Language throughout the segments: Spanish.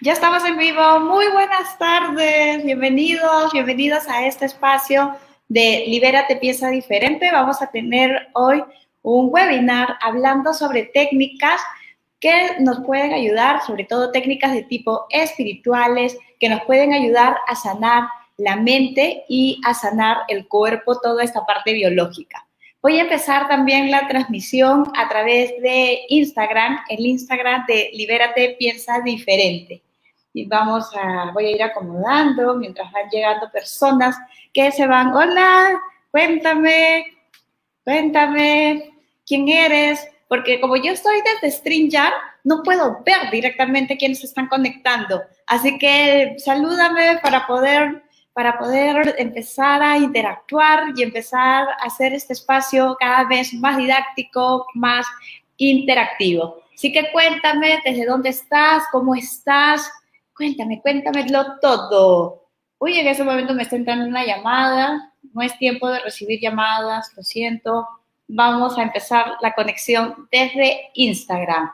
Ya estamos en vivo. Muy buenas tardes. Bienvenidos, bienvenidos a este espacio de Libérate Piensa Diferente. Vamos a tener hoy un webinar hablando sobre técnicas que nos pueden ayudar, sobre todo técnicas de tipo espirituales, que nos pueden ayudar a sanar la mente y a sanar el cuerpo, toda esta parte biológica. Voy a empezar también la transmisión a través de Instagram, el Instagram de Libérate Piensa Diferente. Y vamos a, voy a ir acomodando mientras van llegando personas que se van. Hola, cuéntame, cuéntame, ¿quién eres? Porque como yo estoy desde StreamYard, no puedo ver directamente quiénes están conectando. Así que salúdame para poder para poder empezar a interactuar y empezar a hacer este espacio cada vez más didáctico, más interactivo. Así que cuéntame desde dónde estás, cómo estás, cuéntame, cuéntamelo todo. Uy, en ese momento me está entrando una llamada, no es tiempo de recibir llamadas, lo siento. Vamos a empezar la conexión desde Instagram.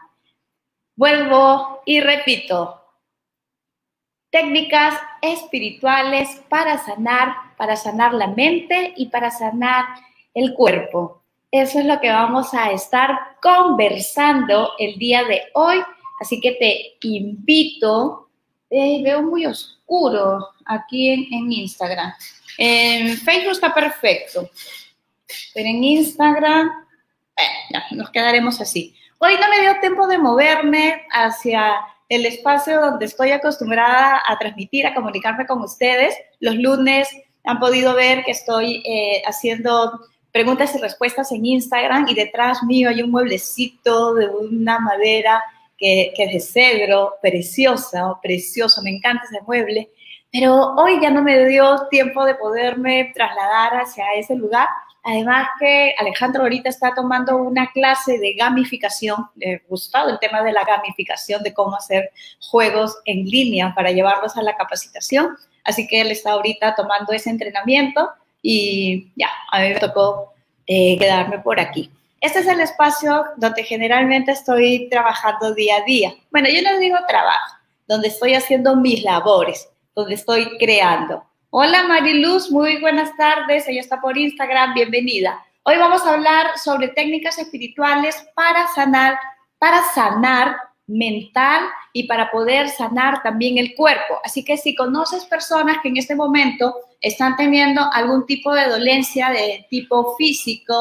Vuelvo y repito, técnicas espirituales para sanar, para sanar la mente y para sanar el cuerpo. Eso es lo que vamos a estar conversando el día de hoy. Así que te invito, eh, veo muy oscuro aquí en, Instagram. En Facebook está perfecto, pero en Instagram, ya, nos quedaremos así. Hoy no me dio tiempo de moverme hacia el espacio donde estoy acostumbrada a transmitir, a comunicarme con ustedes. Los lunes han podido ver que estoy eh, haciendo preguntas y respuestas en Instagram y detrás mío hay un mueblecito de una madera que, que es de cedro, preciosa, precioso, me encanta ese mueble. Pero hoy ya no me dio tiempo de poderme trasladar hacia ese lugar Además que Alejandro ahorita está tomando una clase de gamificación, le ha gustado el tema de la gamificación, de cómo hacer juegos en línea para llevarlos a la capacitación. Así que él está ahorita tomando ese entrenamiento y ya, a mí me tocó eh, quedarme por aquí. Este es el espacio donde generalmente estoy trabajando día a día. Bueno, yo no digo trabajo, donde estoy haciendo mis labores, donde estoy creando. Hola Mariluz, muy buenas tardes. Ella está por Instagram, bienvenida. Hoy vamos a hablar sobre técnicas espirituales para sanar, para sanar mental y para poder sanar también el cuerpo. Así que si conoces personas que en este momento están teniendo algún tipo de dolencia de tipo físico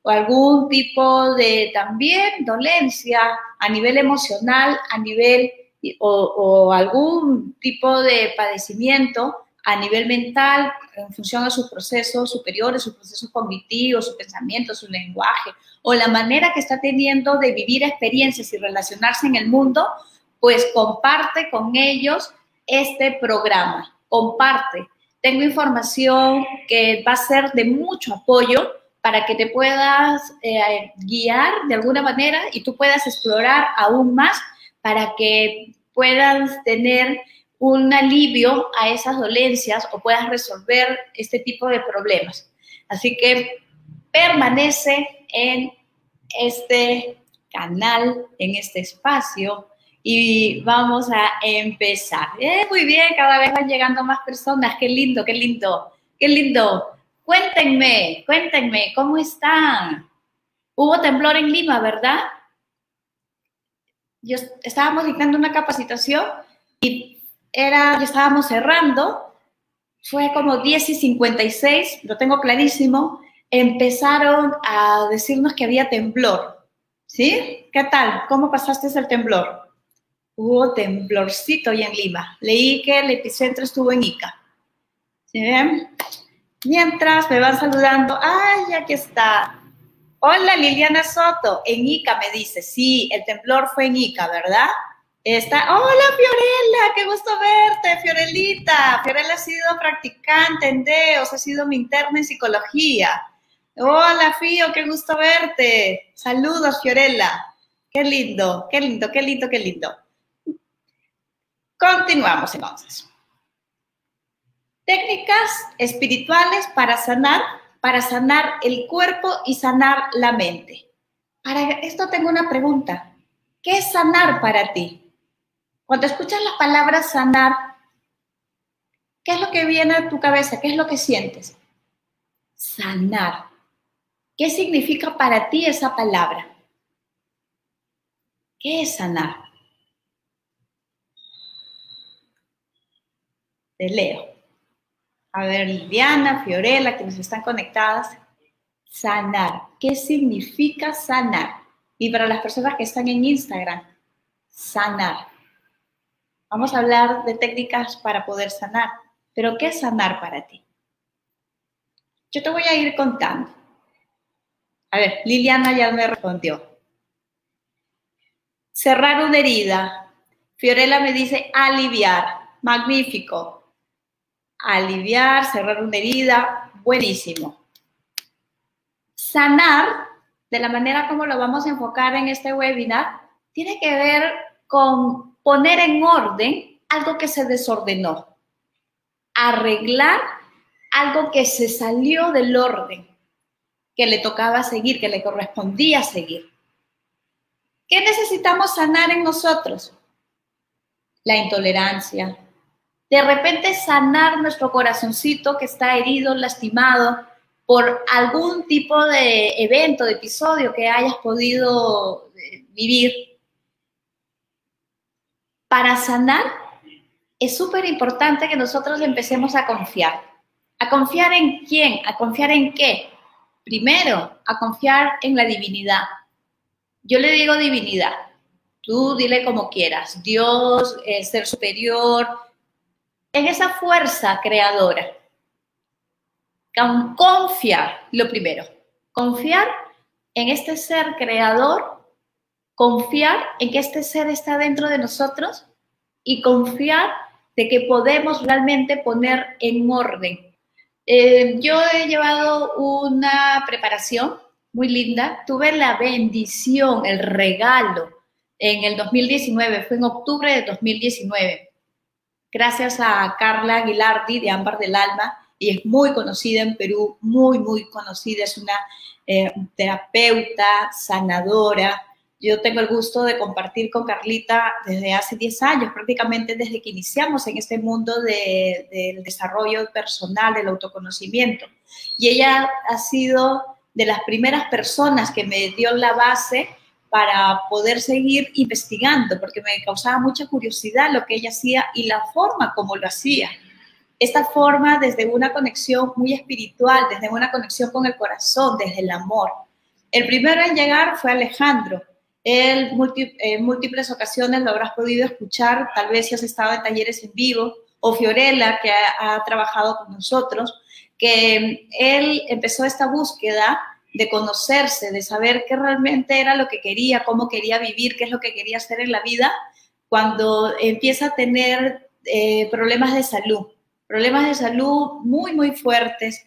o algún tipo de también dolencia a nivel emocional, a nivel o, o algún tipo de padecimiento, a nivel mental, en función de sus procesos superiores, sus procesos cognitivos, su pensamiento, su lenguaje, o la manera que está teniendo de vivir experiencias y relacionarse en el mundo, pues comparte con ellos este programa, comparte. Tengo información que va a ser de mucho apoyo para que te puedas eh, guiar de alguna manera y tú puedas explorar aún más para que puedas tener un alivio a esas dolencias o puedas resolver este tipo de problemas. Así que permanece en este canal, en este espacio y vamos a empezar. Eh, muy bien, cada vez van llegando más personas. Qué lindo, qué lindo, qué lindo. Cuéntenme, cuéntenme, ¿cómo están? Hubo temblor en Lima, ¿verdad? Yo estábamos dictando una capacitación y era, ya estábamos cerrando, fue como 10 y 56, lo tengo clarísimo, empezaron a decirnos que había temblor. ¿Sí? ¿Qué tal? ¿Cómo pasaste el temblor? Hubo temblorcito hoy en Lima. Leí que el epicentro estuvo en Ica. ¿Sí? Mientras me van saludando, ¡ay, aquí está! Hola, Liliana Soto, en Ica me dice, sí, el temblor fue en Ica, ¿verdad? Está, hola Fiorella, qué gusto verte, Fiorelita. Fiorella ha sido practicante en DEOS, ha sido mi interna en psicología. Hola Fio, qué gusto verte. Saludos Fiorella. Qué lindo, qué lindo, qué lindo, qué lindo. Continuamos entonces. Técnicas espirituales para sanar, para sanar el cuerpo y sanar la mente. Para esto tengo una pregunta. ¿Qué es sanar para ti? Cuando escuchas la palabra sanar, ¿qué es lo que viene a tu cabeza? ¿Qué es lo que sientes? Sanar. ¿Qué significa para ti esa palabra? ¿Qué es sanar? Te leo. A ver, Liliana, Fiorella, que nos están conectadas. Sanar. ¿Qué significa sanar? Y para las personas que están en Instagram, sanar. Vamos a hablar de técnicas para poder sanar. Pero ¿qué es sanar para ti? Yo te voy a ir contando. A ver, Liliana ya me respondió. Cerrar una herida. Fiorella me dice aliviar. Magnífico. Aliviar, cerrar una herida. Buenísimo. Sanar, de la manera como lo vamos a enfocar en este webinar, tiene que ver con poner en orden algo que se desordenó. Arreglar algo que se salió del orden, que le tocaba seguir, que le correspondía seguir. ¿Qué necesitamos sanar en nosotros? La intolerancia. De repente sanar nuestro corazoncito que está herido, lastimado por algún tipo de evento, de episodio que hayas podido eh, vivir. Para sanar es súper importante que nosotros empecemos a confiar. ¿A confiar en quién? ¿A confiar en qué? Primero, a confiar en la divinidad yo le digo divinidad. Tú dile como quieras. Dios, el ser superior, en esa fuerza creadora. Confiar, lo primero. Confiar en este ser creador, confiar en que este ser está dentro de nosotros y confiar de que podemos realmente poner en orden. Eh, yo he llevado una preparación muy linda. Tuve la bendición, el regalo en el 2019, fue en octubre de 2019, gracias a Carla Aguilardi de Ámbar del Alma, y es muy conocida en Perú, muy, muy conocida, es una eh, terapeuta, sanadora. Yo tengo el gusto de compartir con Carlita desde hace 10 años, prácticamente desde que iniciamos en este mundo del desarrollo personal, del autoconocimiento. Y ella ha sido de las primeras personas que me dio la base para poder seguir investigando, porque me causaba mucha curiosidad lo que ella hacía y la forma como lo hacía. Esta forma desde una conexión muy espiritual, desde una conexión con el corazón, desde el amor. El primero en llegar fue Alejandro. En múltiples ocasiones lo habrás podido escuchar, tal vez si has estado en talleres en vivo, o Fiorella, que ha trabajado con nosotros que él empezó esta búsqueda de conocerse, de saber qué realmente era lo que quería, cómo quería vivir, qué es lo que quería hacer en la vida, cuando empieza a tener eh, problemas de salud, problemas de salud muy, muy fuertes.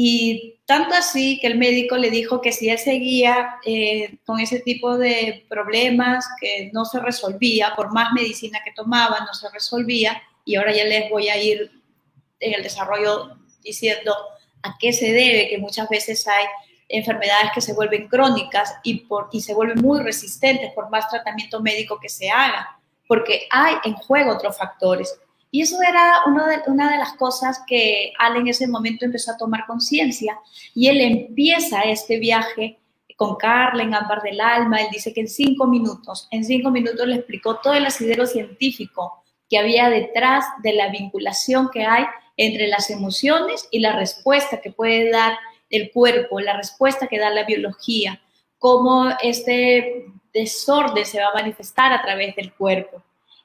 Y tanto así que el médico le dijo que si él seguía eh, con ese tipo de problemas que no se resolvía, por más medicina que tomaba, no se resolvía, y ahora ya les voy a ir en el desarrollo diciendo a qué se debe que muchas veces hay enfermedades que se vuelven crónicas y, por, y se vuelven muy resistentes por más tratamiento médico que se haga, porque hay en juego otros factores. Y eso era de, una de las cosas que Al en ese momento empezó a tomar conciencia y él empieza este viaje con Carla en Ámbar del Alma. Él dice que en cinco minutos, en cinco minutos le explicó todo el asidero científico que había detrás de la vinculación que hay entre las emociones y la respuesta que puede dar el cuerpo, la respuesta que da la biología, cómo este desorden se va a manifestar a través del cuerpo.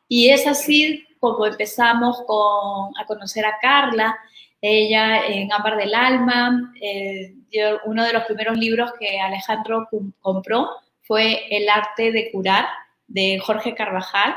Y es así como empezamos a conocer a Carla, ella en Ámbar del Alma, eh, uno de los primeros libros que Alejandro compró fue El arte de curar de Jorge Carvajal.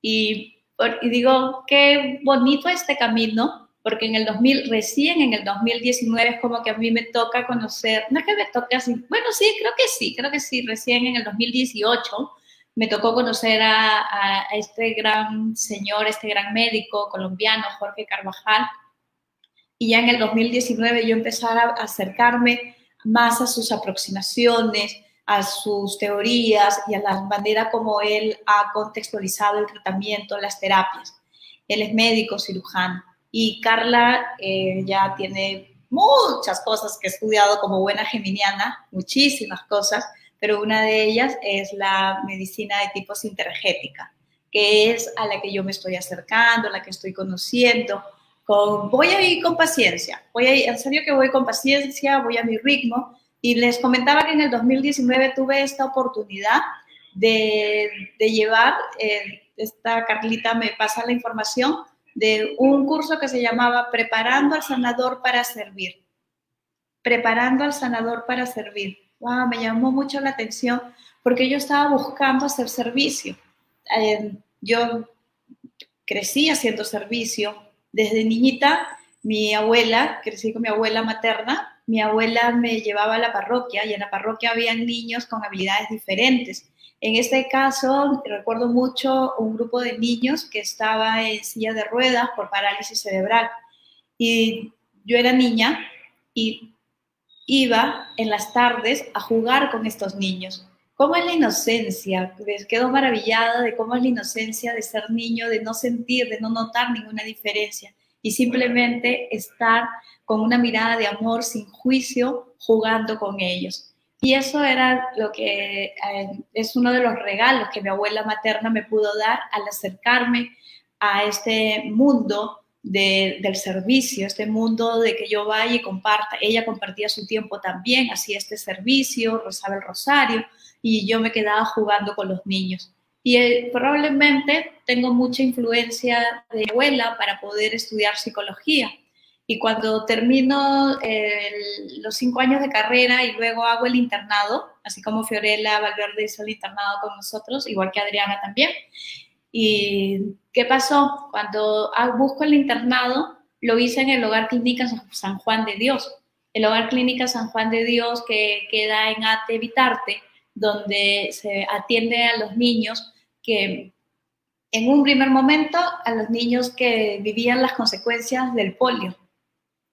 Y, y digo, qué bonito este camino, porque en el 2000, recién en el 2019 es como que a mí me toca conocer, no es que me toque así, bueno, sí, creo que sí, creo que sí, recién en el 2018 me tocó conocer a, este gran señor, este gran médico colombiano, Jorge Carvajal, y ya en el 2019 yo empezar a acercarme más a sus aproximaciones, a sus teorías y a la manera como él ha contextualizado el tratamiento, las terapias. Él es médico, cirujano. Y Carla eh, ya tiene muchas cosas que he estudiado como buena geminiana, muchísimas cosas, pero una de ellas es la medicina de tipo sintergética, que es a la que yo me estoy acercando, a la que estoy conociendo. Con, voy a ir con paciencia, voy a ir, en serio que voy con paciencia, voy a mi ritmo, y les comentaba que en el 2019 tuve esta oportunidad de, llevar, eh, esta Carlita me pasa la información, de un curso que se llamaba Preparando al Sanador para Servir. Preparando al Sanador para Servir. Me llamó mucho la atención porque yo estaba buscando hacer servicio. Eh, yo crecí haciendo servicio. Desde niñita, mi abuela, crecí con mi abuela materna, mi abuela me llevaba a la parroquia y en la parroquia había niños con habilidades diferentes. En este caso, recuerdo mucho un grupo de niños que estaba en silla de ruedas por parálisis cerebral. Y yo era niña y iba en las tardes a jugar con estos niños. ¿Cómo es la inocencia? Les quedo maravillada de cómo es la inocencia de ser niño, de no sentir, de no notar ninguna diferencia y simplemente estar con una mirada de amor sin juicio, jugando con ellos. Y eso era lo que eh, es uno de los regalos que mi abuela materna me pudo dar al acercarme a este mundo del servicio, este mundo de que yo vaya y comparta. Ella compartía su tiempo también, hacía este servicio, rezaba el rosario y yo me quedaba jugando con los niños. Y eh, probablemente tengo mucha influencia de abuela para poder estudiar psicología. Y cuando termino los cinco años de carrera y luego hago el internado, así como Fiorella Valverde hizo el internado con nosotros, igual que Adriana también. ¿Y qué pasó? Cuando busco el internado, lo hice en el Hogar Clínica San Juan de Dios. El Hogar Clínica San Juan de Dios que queda en Ate Vitarte, donde se atiende a los niños que en un primer momento a los niños que vivían las consecuencias del polio.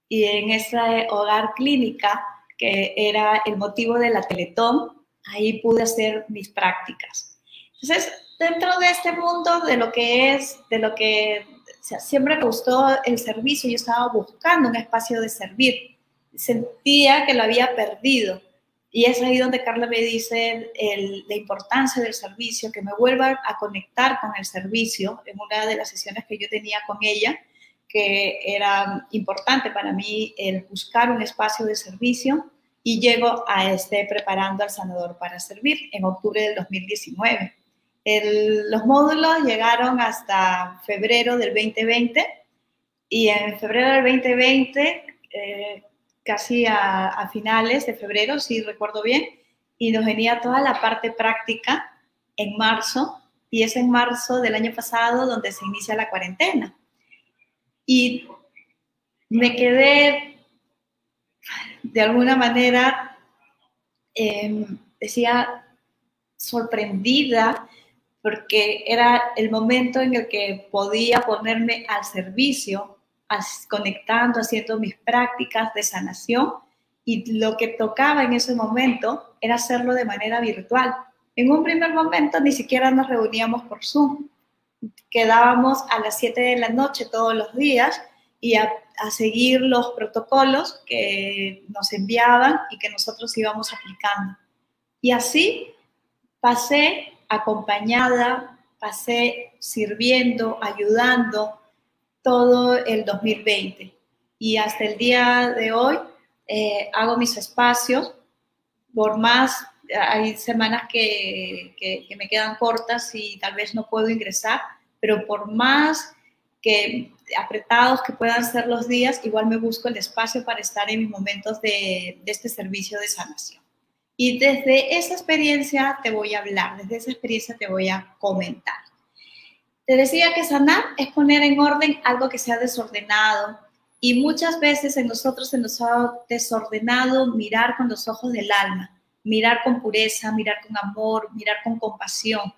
Y en ese hogar clínica, que era el motivo de la Teletón, ahí pude hacer mis prácticas. Entonces, dentro de este mundo, de lo que es, de lo que siempre me gustó el servicio, yo estaba buscando un espacio de servir. Sentía que lo había perdido y es ahí donde Carla me dice la importancia del servicio, que me vuelva a conectar con el servicio en una de las sesiones que yo tenía con ella, que era importante para mí el buscar un espacio de servicio y llego a este preparando al sanador para servir en octubre del 2019. Los módulos llegaron hasta febrero del 2020 y en febrero del 2020 eh, casi a, finales de febrero, si recuerdo bien, y nos venía toda la parte práctica en marzo, y es en marzo del año pasado donde se inicia la cuarentena. Y me quedé, de alguna manera, em, decía, sorprendida, porque era el momento en el que podía ponerme al servicio conectando, haciendo mis prácticas de sanación y lo que tocaba en ese momento era hacerlo de manera virtual. En un primer momento ni siquiera nos reuníamos por Zoom. Quedábamos a las 7 de la noche todos los días y a, a, seguir los protocolos que nos enviaban y que nosotros íbamos aplicando. Y así pasé acompañada, pasé sirviendo, ayudando, todo el 2020. Y hasta el día de hoy eh, hago mis espacios, por más, hay semanas que, que, me quedan cortas y tal vez no puedo ingresar, pero por más que apretados que puedan ser los días, igual me busco el espacio para estar en mis momentos de, de, este servicio de sanación. Y desde esa experiencia te voy a hablar, desde esa experiencia te voy a comentar. Te decía que sanar es poner en orden algo que se ha desordenado y muchas veces en nosotros se nos ha desordenado mirar con los ojos del alma, mirar con pureza, mirar con amor, mirar con compasión.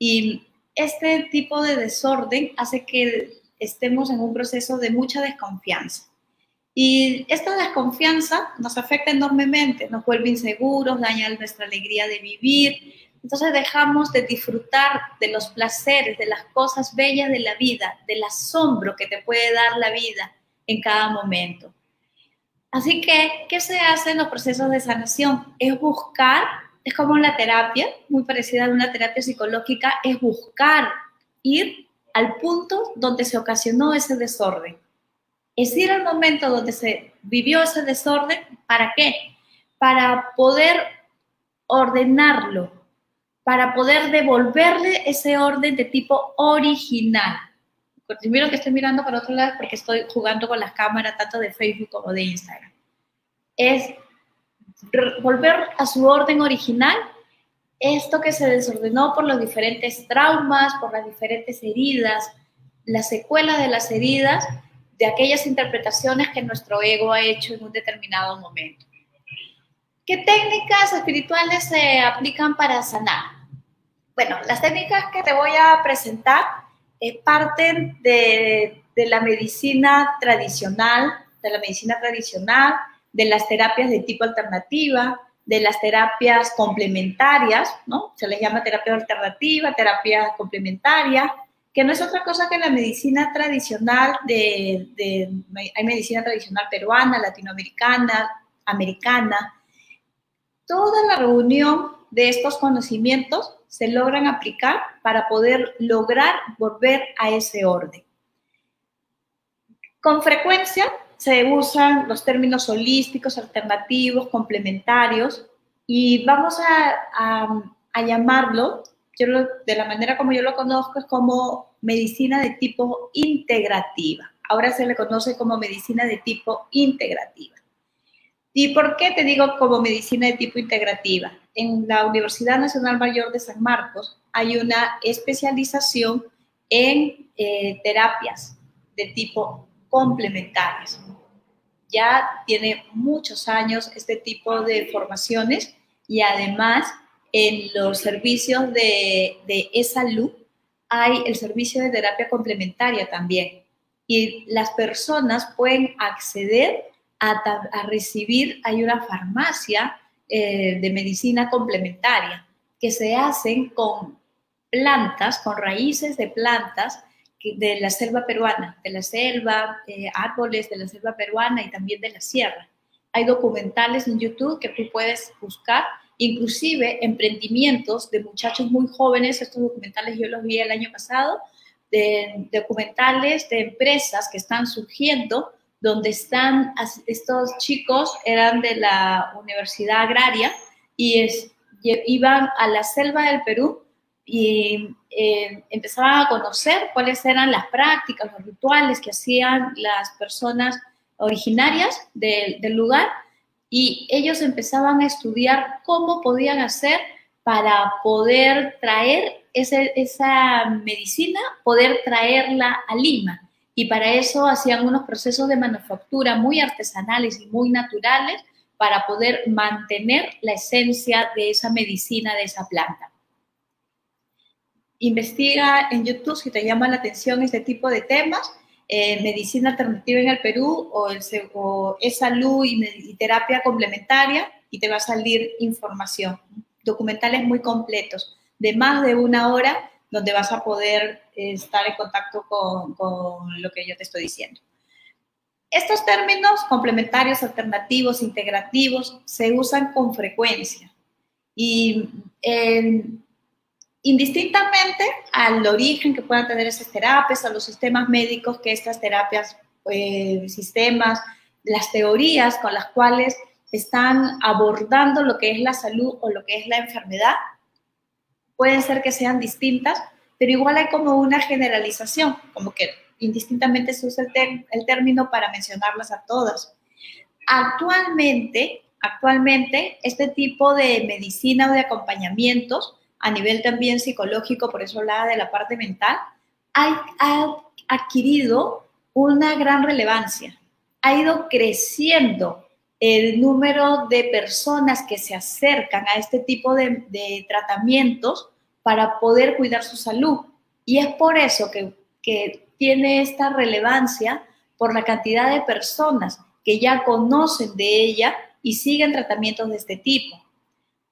Y este tipo de desorden hace que estemos en un proceso de mucha desconfianza. Y esta desconfianza nos afecta enormemente, nos vuelve inseguros, daña nuestra alegría de vivir. Entonces dejamos de disfrutar de los placeres, de las cosas bellas de la vida, del asombro que te puede dar la vida en cada momento. Así que, ¿qué se hace en los procesos de sanación? Es buscar, es como la terapia, muy parecida a una terapia psicológica, es buscar ir al punto donde se ocasionó ese desorden es ir al momento donde se vivió ese desorden, ¿para qué? Para poder ordenarlo, para poder devolverle ese orden de tipo original. Primero que estoy mirando para otro lado porque estoy jugando con las cámaras tanto de Facebook como de Instagram. Es volver a su orden original esto que se desordenó por los diferentes traumas, por las diferentes heridas, la secuela de las heridas de aquellas interpretaciones que nuestro ego ha hecho en un determinado momento. ¿Qué técnicas espirituales se aplican para sanar? Bueno, las técnicas que te voy a presentar eh, parten de, de la medicina tradicional, de la medicina tradicional, de las terapias de tipo alternativa, de las terapias complementarias, ¿no? Se les llama terapia alternativa, terapia complementaria, que no es otra cosa que la medicina tradicional de, hay medicina tradicional peruana, latinoamericana, americana. Toda la reunión de estos conocimientos se logran aplicar para poder lograr volver a ese orden. Con frecuencia se usan los términos holísticos, alternativos, complementarios, y vamos a, a llamarlo yo de la manera como yo lo conozco es como medicina de tipo integrativa. Ahora se le conoce como medicina de tipo integrativa. ¿Y por qué te digo como medicina de tipo integrativa? En la Universidad Nacional Mayor de San Marcos hay una especialización en eh, terapias de tipo complementarias. Ya tiene muchos años este tipo de formaciones y además en los servicios de, de e-salud hay el servicio de terapia complementaria también. Y las personas pueden acceder a, recibir, hay una farmacia eh, de medicina complementaria que se hacen con plantas, con raíces de plantas de la selva peruana, de la selva, eh, árboles de la selva peruana y también de la sierra. Hay documentales en YouTube que tú puedes buscar inclusive emprendimientos de muchachos muy jóvenes, estos documentales yo los vi el año pasado, de documentales de empresas que están surgiendo, donde están estos chicos, eran de la Universidad Agraria y iban a la selva del Perú y eh, empezaban a conocer cuáles eran las prácticas, los rituales que hacían las personas originarias del lugar y ellos empezaban a estudiar cómo podían hacer para poder traer esa medicina, poder traerla a Lima. Y para eso hacían unos procesos de manufactura muy artesanales y muy naturales para poder mantener la esencia de esa medicina, de esa planta. Investiga en YouTube si te llama la atención este tipo de temas eh, medicina alternativa en el Perú o, el, es salud y, terapia complementaria y te va a salir información. Documentales muy completos, de más de una hora, donde vas a poder eh, estar en contacto con, con lo que yo te estoy diciendo. Estos términos complementarios, alternativos, integrativos, se usan con frecuencia. Y en indistintamente al origen que puedan tener esas terapias, a los sistemas médicos que estas terapias, eh, sistemas, las teorías con las cuales están abordando lo que es la salud o lo que es la enfermedad, pueden ser que sean distintas, pero igual hay como una generalización, como que indistintamente se usa el, el término para mencionarlas a todas. Actualmente, actualmente, este tipo de medicina o de acompañamientos a nivel también psicológico, por eso hablaba de la parte mental, ha, adquirido una gran relevancia. Ha ido creciendo el número de personas que se acercan a este tipo de, de tratamientos para poder cuidar su salud. Y es por eso que, que tiene esta relevancia por la cantidad de personas que ya conocen de ella y siguen tratamientos de este tipo.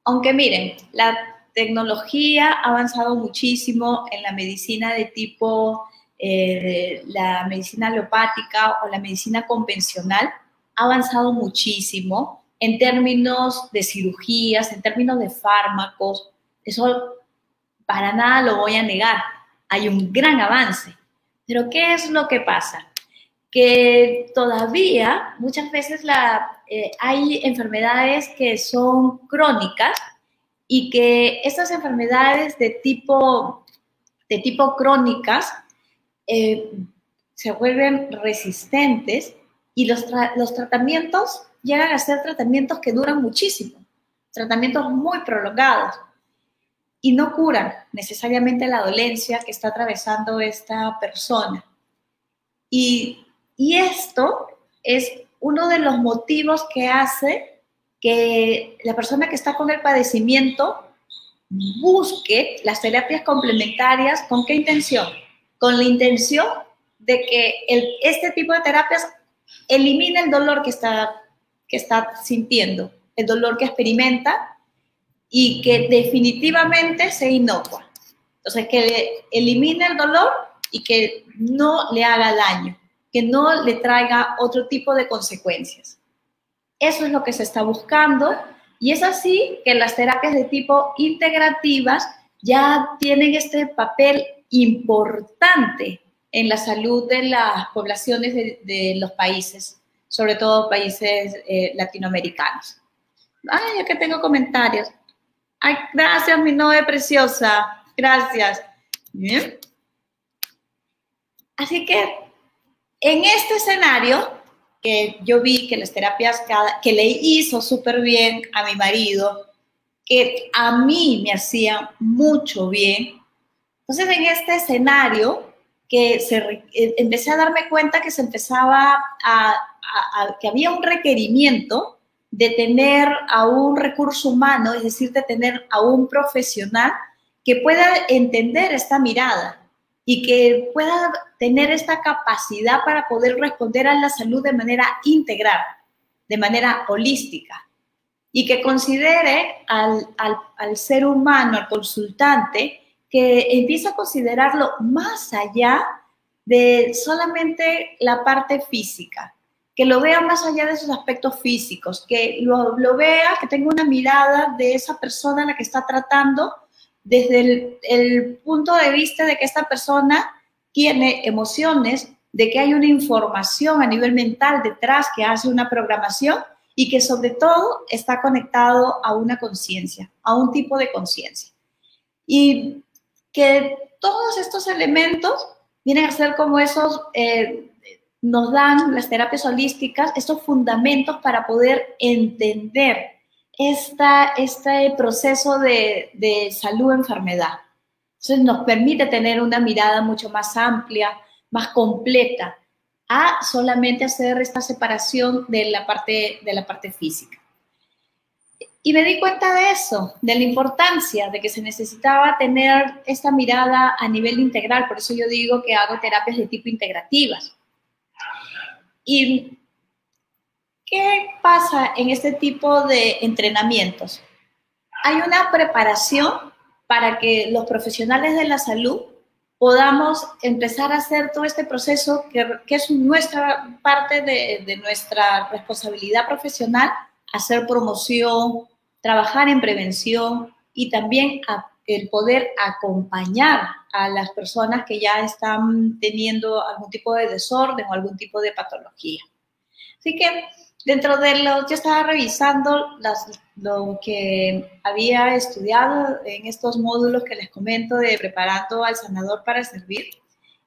Aunque miren, la tecnología ha avanzado muchísimo en la medicina de tipo, eh, la medicina alopática o la medicina convencional, ha avanzado muchísimo en términos de cirugías, en términos de fármacos. Eso para nada lo voy a negar. Hay un gran avance. Pero ¿qué es lo que pasa? Que todavía muchas veces eh, hay enfermedades que son crónicas y que estas enfermedades de tipo, de tipo crónicas eh, se vuelven resistentes y los, los tratamientos llegan a ser tratamientos que duran muchísimo, tratamientos muy prolongados y no curan necesariamente la dolencia que está atravesando esta persona. Y, y esto es uno de los motivos que hace que la persona que está con el padecimiento busque las terapias complementarias, ¿con qué intención? Con la intención de que este tipo de terapias elimine el dolor que está, que está sintiendo, el dolor que experimenta y que definitivamente se inocua. Entonces, que elimine el dolor y que no le haga daño, que no le traiga otro tipo de consecuencias. Eso es lo que se está buscando y es así que las terapias de tipo integrativas ya tienen este papel importante en la salud de las poblaciones de, los países, sobre todo países eh, latinoamericanos. Ay, que tengo comentarios. Ay, gracias, mi novia preciosa. Gracias. Bien. Así que en este escenario que yo vi que las terapias que le hizo súper bien a mi marido, que a mí me hacían mucho bien. Entonces en este escenario que se, eh, empecé a darme cuenta que se empezaba a, que había un requerimiento de tener a un recurso humano, es decir, de tener a un profesional que pueda entender esta mirada y que pueda tener esta capacidad para poder responder a la salud de manera integral, de manera holística, y que considere al, ser humano, al consultante, que empiece a considerarlo más allá de solamente la parte física, que lo vea más allá de esos aspectos físicos, que lo, lo vea, que tenga una mirada de esa persona a la que está tratando desde el, punto de vista de que esta persona tiene emociones, de que hay una información a nivel mental detrás que hace una programación y que sobre todo está conectado a una conciencia, a un tipo de conciencia. Y que todos estos elementos vienen a ser como esos, eh, nos dan las terapias holísticas, estos fundamentos para poder entender esta, este proceso de, de salud-enfermedad. Entonces nos permite tener una mirada mucho más amplia, más completa, a solamente hacer esta separación de la parte, de la parte física. Y me di cuenta de eso, de la importancia de que se necesitaba tener esta mirada a nivel integral, por eso yo digo que hago terapias de tipo integrativas. Y ¿Qué pasa en este tipo de entrenamientos? Hay una preparación para que los profesionales de la salud podamos empezar a hacer todo este proceso que, es nuestra parte de, de, nuestra responsabilidad profesional, hacer promoción, trabajar en prevención y también el poder acompañar a las personas que ya están teniendo algún tipo de desorden o algún tipo de patología. Así que Dentro de lo, yo estaba revisando lo que había estudiado en estos módulos que les comento de preparando al sanador para servir.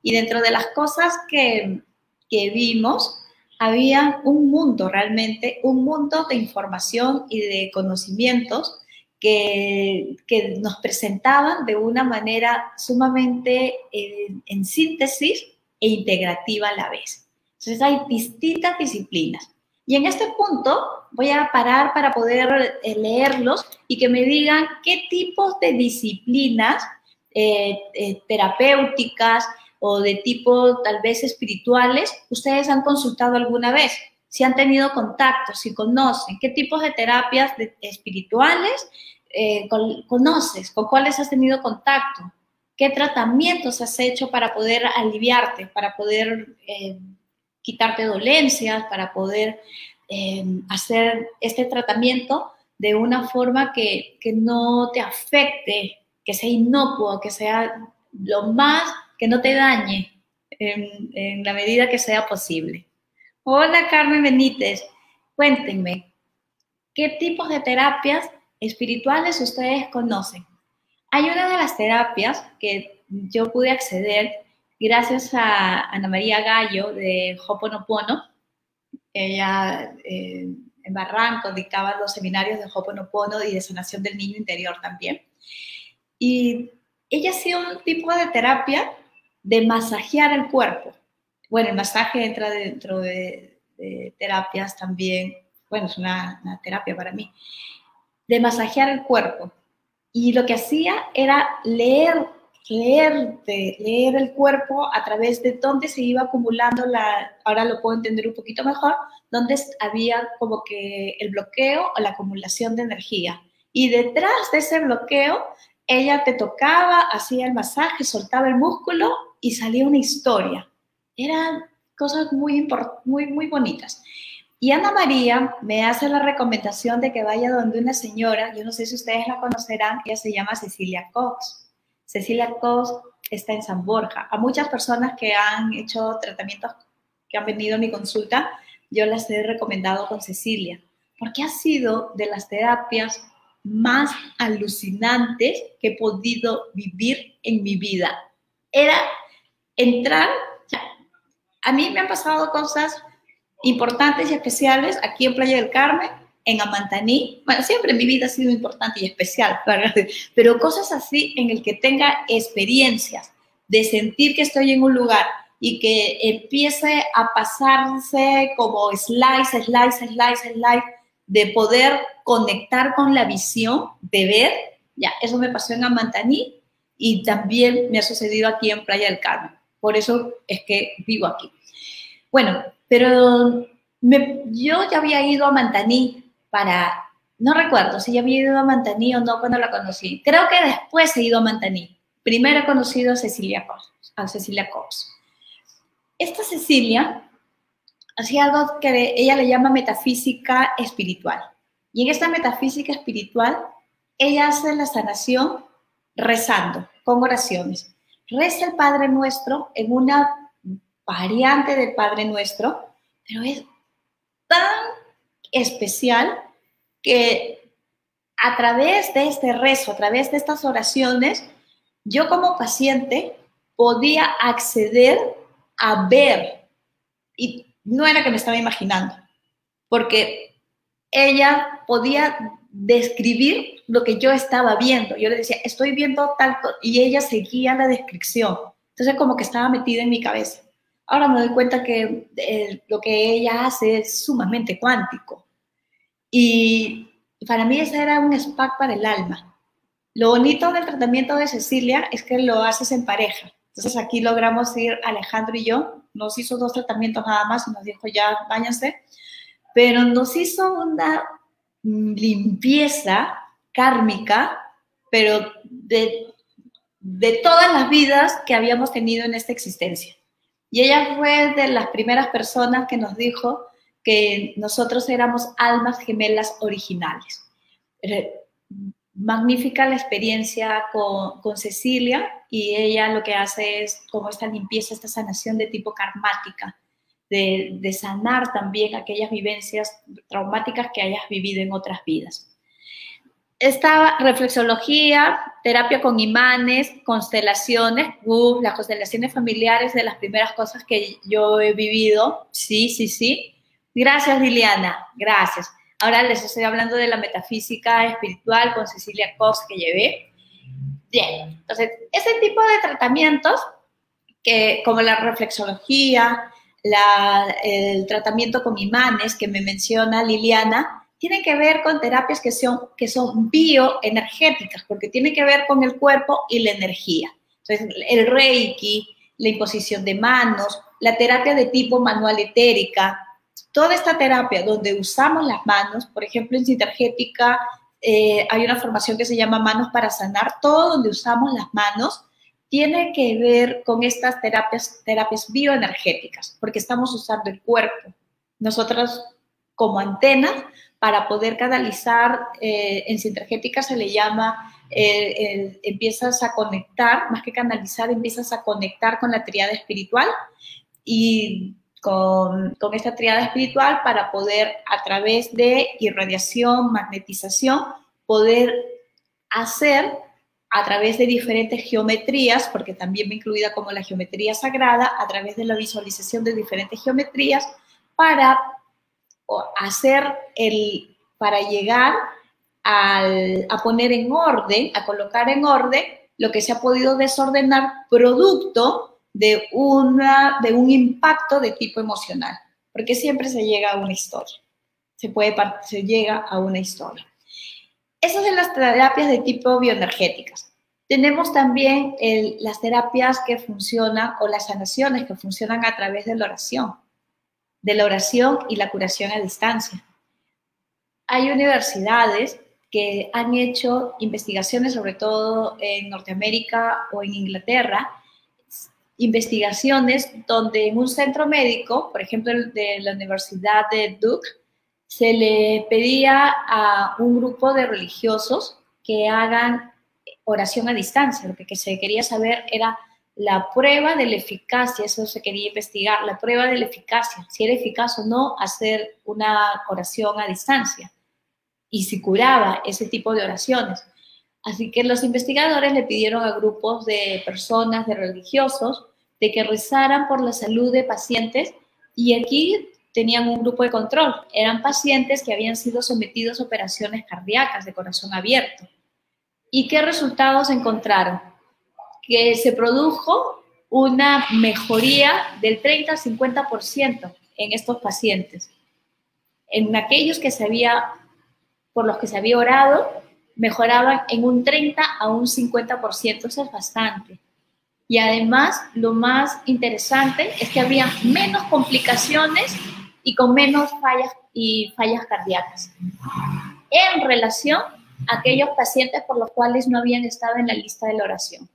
Y dentro de las cosas que, que vimos, había un mundo realmente, un mundo de información y de conocimientos que, que nos presentaban de una manera sumamente eh, en síntesis e integrativa a la vez. Entonces hay distintas disciplinas y en este punto voy a parar para poder eh, leerlos y que me digan qué tipos de disciplinas eh, eh, terapéuticas o de tipo tal vez espirituales ustedes han consultado alguna vez. si han tenido contacto, si conocen, qué tipos de terapias espirituales eh, conoces, con cuáles has tenido contacto, qué tratamientos has hecho para poder aliviarte, para poder eh, quitarte dolencias, para poder eh, hacer este tratamiento de una forma que, que no te afecte, que sea inocuo, que sea lo más, que no te dañe en, en la medida que sea posible. Hola Carmen Benítez, cuéntenme, ¿qué tipos de terapias espirituales ustedes conocen? Hay una de las terapias que yo pude acceder gracias a Ana María Gallo de Hoponopono. Ella eh, en Barranco dictaba los seminarios de Hoponopono y de sanación del niño interior también. Y ella hacía un tipo de terapia de masajear el cuerpo bueno, el masaje entra dentro de, terapias también, bueno, es una, terapia para mí, de masajear el cuerpo. Y lo que hacía era leer, leer, leer el cuerpo a través de dónde se iba acumulando la, ahora lo puedo entender un poquito mejor, dónde había como que el bloqueo o la acumulación de energía. Y detrás de ese bloqueo, ella te tocaba, hacía el masaje, soltaba el músculo y salía una historia eran cosas muy, muy, muy bonitas. Y Ana María me hace la recomendación de que vaya donde una señora, yo no sé si ustedes la conocerán, ella se llama Cecilia Cox. Cecilia Cox está en San Borja. A muchas personas que han hecho tratamientos, que han venido a mi consulta, yo las he recomendado con Cecilia, porque ha sido de las terapias más alucinantes que he podido vivir en mi vida. Era entrar a mí me han pasado cosas importantes y especiales aquí en Playa del Carmen, en Amantaní. Bueno, siempre mi vida ha sido importante y especial, pero cosas así en el que tenga experiencias de sentir que estoy en un lugar y que empiece a pasarse como slice, slice, slice, slice, de poder conectar con la visión, de ver, ya, eso me pasó en Amantaní y también me ha sucedido aquí en Playa del Carmen. Por eso es que vivo aquí. Bueno, pero yo ya había ido a Mantaní para, no recuerdo si ya había ido a Mantaní o no cuando la conocí. Creo que después he ido a Mantaní. Primero he conocido a Cecilia. A Cecilia Cox. Esta Cecilia hacía algo que ella le llama metafísica espiritual. Y en esta metafísica espiritual, ella hace la sanación rezando, con oraciones reza el Padre Nuestro en una variante del Padre Nuestro, pero es tan especial que a través de este rezo, a través de estas oraciones, yo como paciente podía acceder a ver, y no era que me estaba imaginando, porque ella podía describir lo que yo estaba viendo. Yo le decía, estoy viendo tal y ella seguía la descripción. Entonces como que estaba metida en mi cabeza. Ahora me doy cuenta que eh, lo que ella hace es sumamente cuántico. Y para mí ese era un spa para el alma. Lo bonito del tratamiento de Cecilia es que lo haces en pareja. Entonces aquí logramos ir Alejandro y yo. Nos hizo dos tratamientos nada más y nos dijo ya váyanse. Pero nos hizo una limpieza kármica, pero de, de todas las vidas que habíamos tenido en esta existencia. Y ella fue de las primeras personas que nos dijo que nosotros éramos almas gemelas originales. Magnífica la experiencia con, Cecilia y ella lo que hace es como esta limpieza, esta sanación de tipo karmática de, sanar también aquellas vivencias traumáticas que hayas vivido en otras vidas. Esta reflexología, terapia con imanes, constelaciones, uh, las constelaciones familiares de las primeras cosas que yo he vivido. Sí, sí, sí. Gracias, Liliana. Gracias. Ahora les estoy hablando de la metafísica espiritual con Cecilia Cox que llevé. Bien, entonces, ese tipo de tratamientos, que, como la reflexología, el tratamiento con imanes que me menciona Liliana, tiene que ver con terapias que son, que son bioenergéticas, porque tiene que ver con el cuerpo y la energía. Entonces, el reiki, la imposición de manos, la terapia de tipo manual etérica, toda esta terapia donde usamos las manos, por ejemplo, en Sintergética eh, hay una formación que se llama Manos para Sanar, todo donde usamos las manos tiene que ver con estas terapias, terapias bioenergéticas, porque estamos usando el cuerpo. Nosotros como antenas para poder canalizar, eh, en Sintergética se le llama, eh, empiezas a conectar, más que canalizar, empiezas a conectar con la triada espiritual y con, esta triada espiritual para poder a través de irradiación, magnetización, poder hacer a través de diferentes geometrías, porque también me incluida como la geometría sagrada, a través de la visualización de diferentes geometrías, para hacer el, para llegar a poner en orden, a colocar en orden lo que se ha podido desordenar producto de, una, de un impacto de tipo emocional, porque siempre se llega a una historia, se, puede, se llega a una historia. Esas son las terapias de tipo bioenergéticas. Tenemos también las terapias que funcionan o las sanaciones que funcionan a través de la oración, de la oración y la curación a distancia. Hay universidades que han hecho investigaciones, sobre todo en Norteamérica o en Inglaterra, investigaciones donde en un centro médico, por ejemplo de la Universidad de Duke, se le pedía a un grupo de religiosos que hagan oración a distancia. Lo que se quería saber era la prueba de la eficacia, eso se quería investigar, la prueba de la eficacia, si era eficaz o no hacer una oración a distancia y si curaba ese tipo de oraciones. Así que los investigadores le pidieron a grupos de personas, de religiosos, de que rezaran por la salud de pacientes y aquí tenían un grupo de control. Eran pacientes que habían sido sometidos a operaciones cardíacas de corazón abierto. ¿Y qué resultados encontraron? Que se produjo una mejoría del 30 al 50% en estos pacientes. En aquellos que se había, por los que se había orado, mejoraban en un 30 a un 50%, eso es bastante. Y además, lo más interesante es que había menos complicaciones y con menos fallas y fallas cardíacas en relación a aquellos pacientes por los cuales no habían estado en la lista de la oración.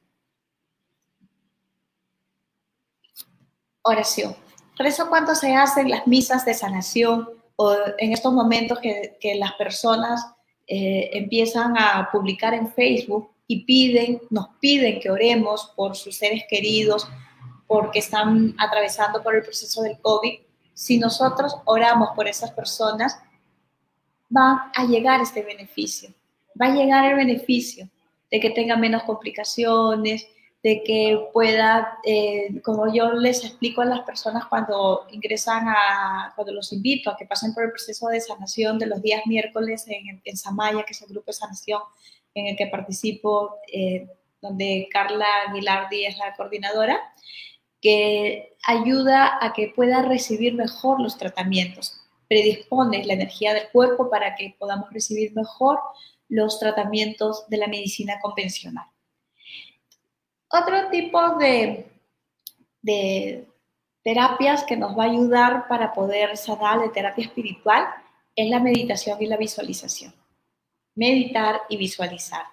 Oración. Por eso cuando se hacen las misas de sanación o en estos momentos que, las personas eh, empiezan a publicar en Facebook y piden, nos piden que oremos por sus seres queridos porque están atravesando por el proceso del COVID, si nosotros oramos por esas personas, va a llegar este beneficio. Va a llegar el beneficio de que tenga menos complicaciones, de que pueda, eh, como yo les explico a las personas cuando ingresan a, cuando los invito a que pasen por el proceso de sanación de los días miércoles en, en Samaya, que es el grupo de sanación en el que participo, eh, donde Carla Aguilardi es la coordinadora, que ayuda a que pueda recibir mejor los tratamientos, predispone la energía del cuerpo para que podamos recibir mejor los tratamientos de la medicina convencional. Otro tipo de, de terapias que nos va a ayudar para poder sanar de terapia espiritual es la meditación y la visualización. Meditar y visualizar.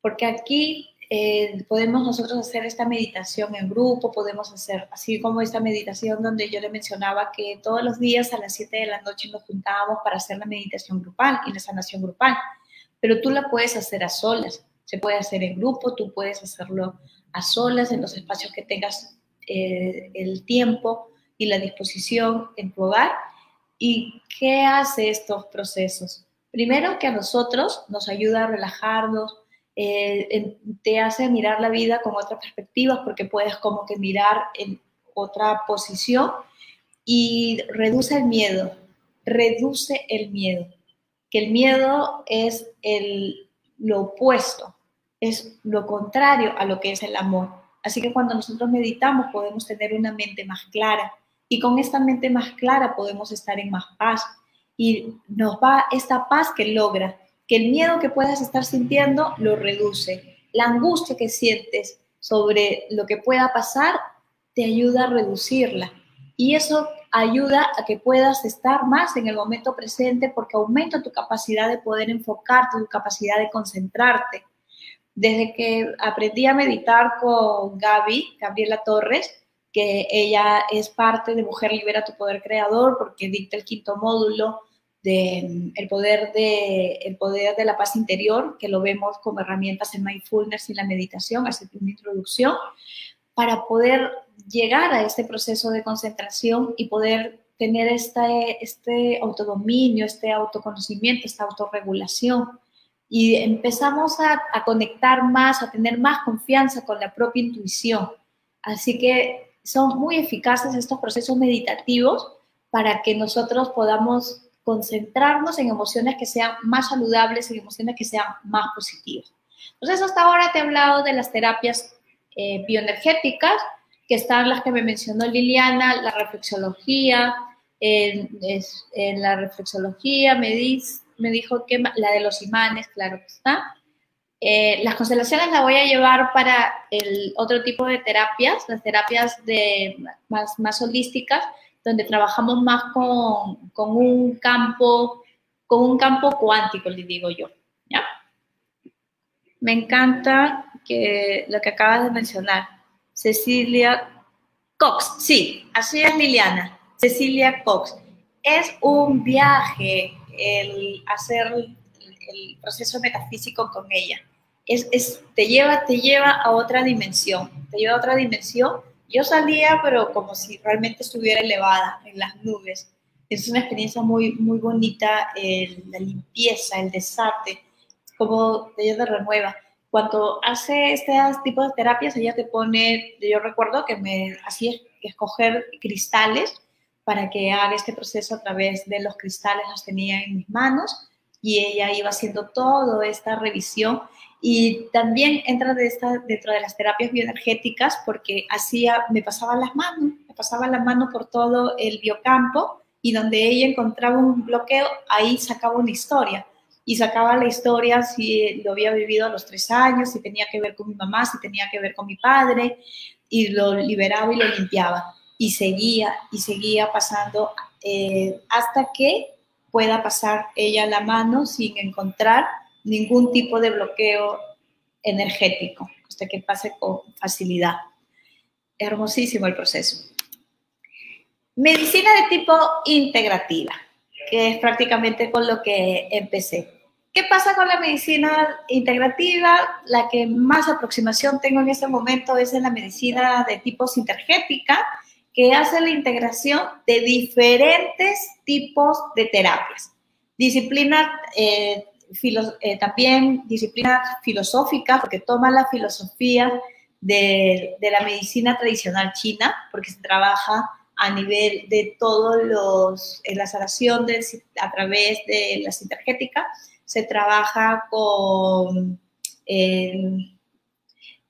Porque aquí eh, podemos nosotros hacer esta meditación en grupo, podemos hacer así como esta meditación donde yo le mencionaba que todos los días a las 7 de la noche nos juntábamos para hacer la meditación grupal y la sanación grupal, pero tú la puedes hacer a solas, se puede hacer en grupo, tú puedes hacerlo a solas en los espacios que tengas eh, el tiempo y la disposición en tu hogar. ¿Y qué hace estos procesos? Primero que a nosotros nos ayuda a relajarnos, eh, te hace mirar la vida con otras perspectivas porque puedes como que mirar en otra posición y reduce el miedo, reduce el miedo, que el miedo es el, lo opuesto, es lo contrario a lo que es el amor. Así que cuando nosotros meditamos podemos tener una mente más clara y con esta mente más clara podemos estar en más paz y nos va esta paz que logra que el miedo que puedas estar sintiendo lo reduce. La angustia que sientes sobre lo que pueda pasar te ayuda a reducirla. y eso ayuda a que puedas estar más en el momento presente porque aumenta tu capacidad de poder enfocarte, tu capacidad de concentrarte. Desde que aprendí a meditar con Gaby, Gabriela Torres, que ella es parte de Mujer Libera tu Poder Creador porque dicta el quinto módulo de mm, el poder de, poder de la paz interior, que lo vemos como herramientas en mindfulness y la meditación, hace una introducción, para poder llegar a este proceso de concentración y poder tener este, este autodominio, este autoconocimiento, esta autorregulación. Y empezamos a, a conectar más, a tener más confianza con la propia intuición. Así que son muy eficaces estos procesos meditativos para que nosotros podamos concentrarnos en emociones que sean más saludables, en emociones que sean más positivas. Entonces, hasta ahora te he hablado de las terapias eh, bioenergéticas, que están las que me mencionó Liliana, la reflexología, en la reflexología me, me dijo que la de los imanes, claro que está. Eh, las constelaciones las voy a llevar para el otro tipo de terapias, las terapias de, más, más holísticas, donde trabajamos más con, con, un campo, con un campo cuántico, le digo yo. ¿ya? Me encanta que lo que acabas de mencionar, Cecilia Cox, sí, así es Liliana, Cecilia Cox. Es un viaje el hacer el proceso metafísico con ella. Es, te, lleva, te lleva a otra dimensión, te lleva a otra dimensión yo salía, pero como si realmente estuviera elevada en las nubes. Es una experiencia muy, muy bonita, la limpieza, el desate, como ella te renueva. Cuando hace este tipo de terapias, ella te pone, yo recuerdo que me hacía escoger cristales para que haga este proceso a través de los cristales, los tenía en mis manos y ella iba haciendo toda esta revisión y también entra de esta, dentro de las terapias bioenergéticas porque hacía, me pasaba las manos, me pasaba las manos por todo el biocampo y donde ella encontraba un bloqueo, ahí sacaba una historia. Y sacaba la historia si lo había vivido a los tres años, si tenía que ver con mi mamá, si tenía que ver con mi padre, y lo liberaba y lo limpiaba. Y seguía y seguía pasando eh, hasta que pueda pasar ella la mano sin encontrar ningún tipo de bloqueo energético, hasta que pase con facilidad. Hermosísimo el proceso. Medicina de tipo integrativa, que es prácticamente con lo que empecé. ¿Qué pasa con la medicina integrativa? La que más aproximación tengo en este momento es en la medicina de tipo sintergética, que hace la integración de diferentes tipos de terapias. Disciplina eh, eh, también disciplinas filosóficas, porque toma la filosofía de, la medicina tradicional china, porque se trabaja a nivel de todos los, en la sanación a través de la sintergética, se trabaja con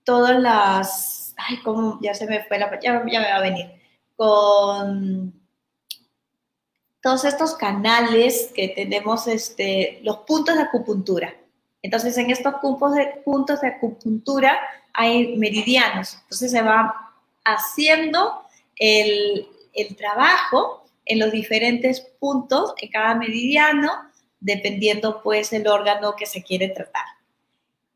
todas las, ay, cómo, ya se me fue la, ya me va a venir, con todos estos canales que tenemos, este, los puntos de acupuntura. Entonces, en estos puntos de, acupuntura hay meridianos. Entonces, se va haciendo el, el trabajo en los diferentes puntos en cada meridiano, dependiendo pues el órgano que se quiere tratar.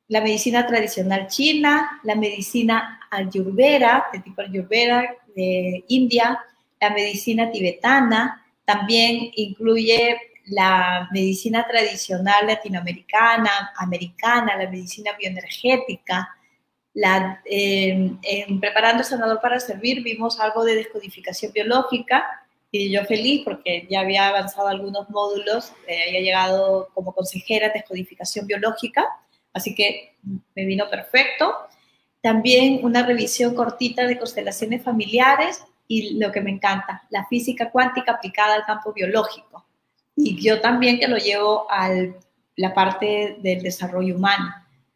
La medicina tradicional china, la medicina ayurveda, de tipo ayurveda de India, la medicina tibetana, también incluye la medicina tradicional latinoamericana, americana, la medicina bioenergética. La, en Preparando Sanador para Servir vimos algo de descodificación biológica y yo feliz porque ya había avanzado algunos módulos, eh, había llegado como consejera de descodificación biológica, así que me vino perfecto. También una revisión cortita de constelaciones familiares y lo que me encanta, la física cuántica aplicada al campo biológico. Y yo también que lo llevo a la parte del desarrollo humano.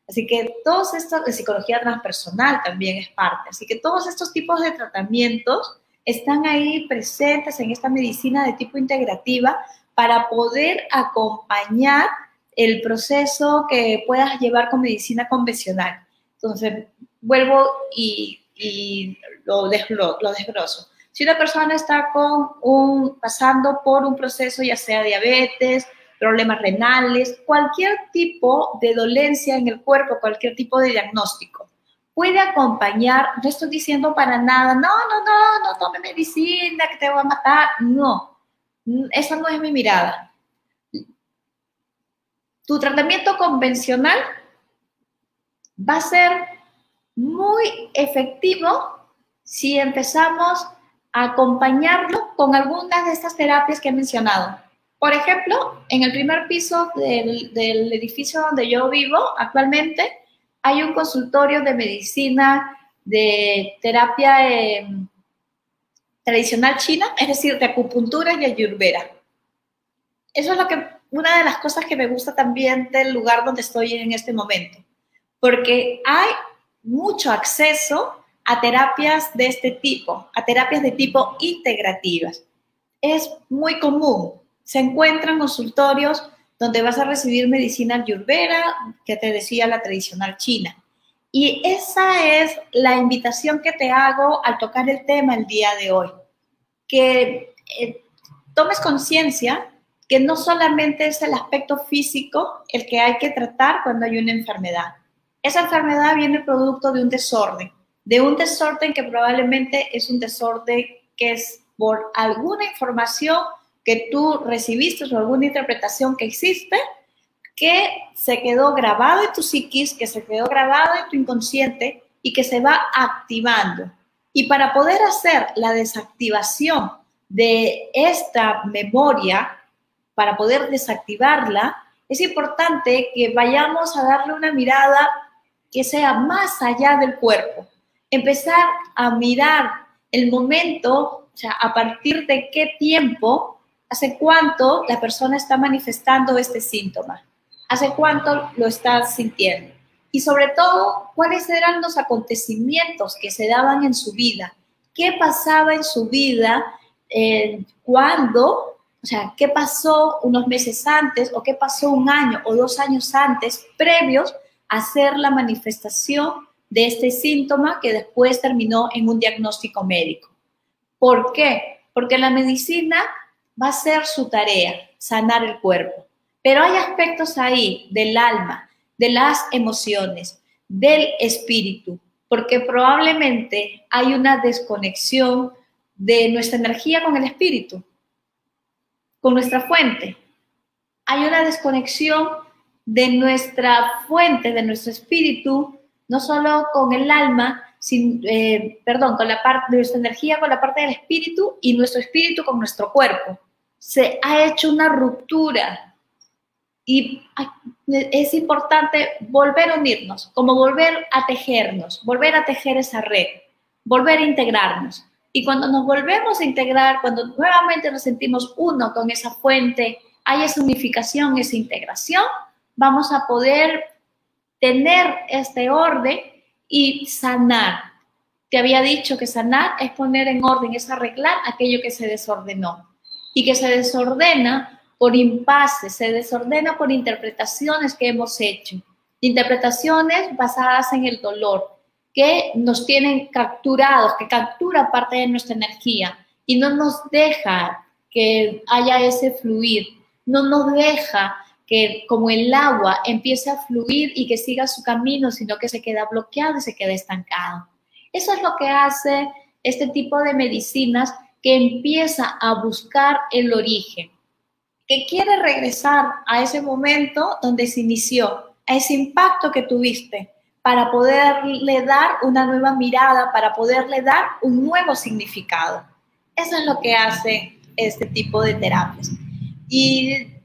Así que todos estos, de psicología transpersonal también es parte. Así que todos estos tipos de tratamientos están ahí presentes en esta medicina de tipo integrativa para poder acompañar el proceso que puedas llevar con medicina convencional. Entonces, vuelvo y y lo, desgloso. Si una persona está con un, pasando por un proceso ya sea diabetes, problemas renales, cualquier tipo de dolencia en el cuerpo, cualquier tipo de diagnóstico, puede acompañar, no estoy diciendo para nada, no, no, no, no tome medicina que te va a matar, no, esa no es mi mirada. Tu tratamiento convencional va a ser muy efectivo si empezamos a acompañarlo con algunas de estas terapias que he mencionado. Por ejemplo, en el primer piso del, edificio donde yo vivo actualmente hay un consultorio de medicina de terapia em, tradicional china, es decir, de acupuntura y ayurveda. Eso es lo que, una de las cosas que me gusta también del lugar donde estoy en este momento, porque hay mucho acceso a terapias de este tipo, a terapias de tipo integrativas. Es muy común. Se encuentran consultorios donde vas a recibir medicina ayurveda, que te decía la tradicional china. Y esa es la invitación que te hago al tocar el tema el día de hoy. Que eh, tomes conciencia que no solamente es el aspecto físico el que hay que tratar cuando hay una enfermedad. Esa enfermedad viene producto de un desorden, de un desorden que probablemente es un desorden que es por alguna información que tú recibiste o alguna interpretación que existe que se quedó grabado en tu psiquis, que se quedó grabado en tu inconsciente y que se va activando. Y para poder hacer la desactivación de esta memoria, para poder desactivarla, es importante que vayamos a darle una mirada que sea más allá del cuerpo. Empezar a mirar el momento, o sea, a partir de qué tiempo, hace cuánto la persona está manifestando este síntoma, hace cuánto lo está sintiendo. Y sobre todo, cuáles eran los acontecimientos que se daban en su vida, qué pasaba en su vida, eh, cuándo, o sea, qué pasó unos meses antes o qué pasó un año o dos años antes, previos hacer la manifestación de este síntoma que después terminó en un diagnóstico médico. ¿Por qué? Porque la medicina va a ser su tarea, sanar el cuerpo. Pero hay aspectos ahí del alma, de las emociones, del espíritu, porque probablemente hay una desconexión de nuestra energía con el espíritu, con nuestra fuente. Hay una desconexión de nuestra fuente, de nuestro espíritu, no solo con el alma, sin, eh, perdón, con la parte de nuestra energía, con la parte del espíritu y nuestro espíritu con nuestro cuerpo. Se ha hecho una ruptura y es importante volver a unirnos, como volver a tejernos, volver a tejer esa red, volver a integrarnos. Y cuando nos volvemos a integrar, cuando nuevamente nos sentimos uno con esa fuente, hay esa unificación, esa integración, vamos a poder tener este orden y sanar. Te había dicho que sanar es poner en orden, es arreglar aquello que se desordenó y que se desordena por impases, se desordena por interpretaciones que hemos hecho, interpretaciones basadas en el dolor, que nos tienen capturados, que captura parte de nuestra energía y no nos deja que haya ese fluir, no nos deja que como el agua empiece a fluir y que siga su camino, sino que se queda bloqueado y se queda estancado. Eso es lo que hace este tipo de medicinas que empieza a buscar el origen, que quiere regresar a ese momento donde se inició, a ese impacto que tuviste, para poderle dar una nueva mirada, para poderle dar un nuevo significado. Eso es lo que hace este tipo de terapias. Y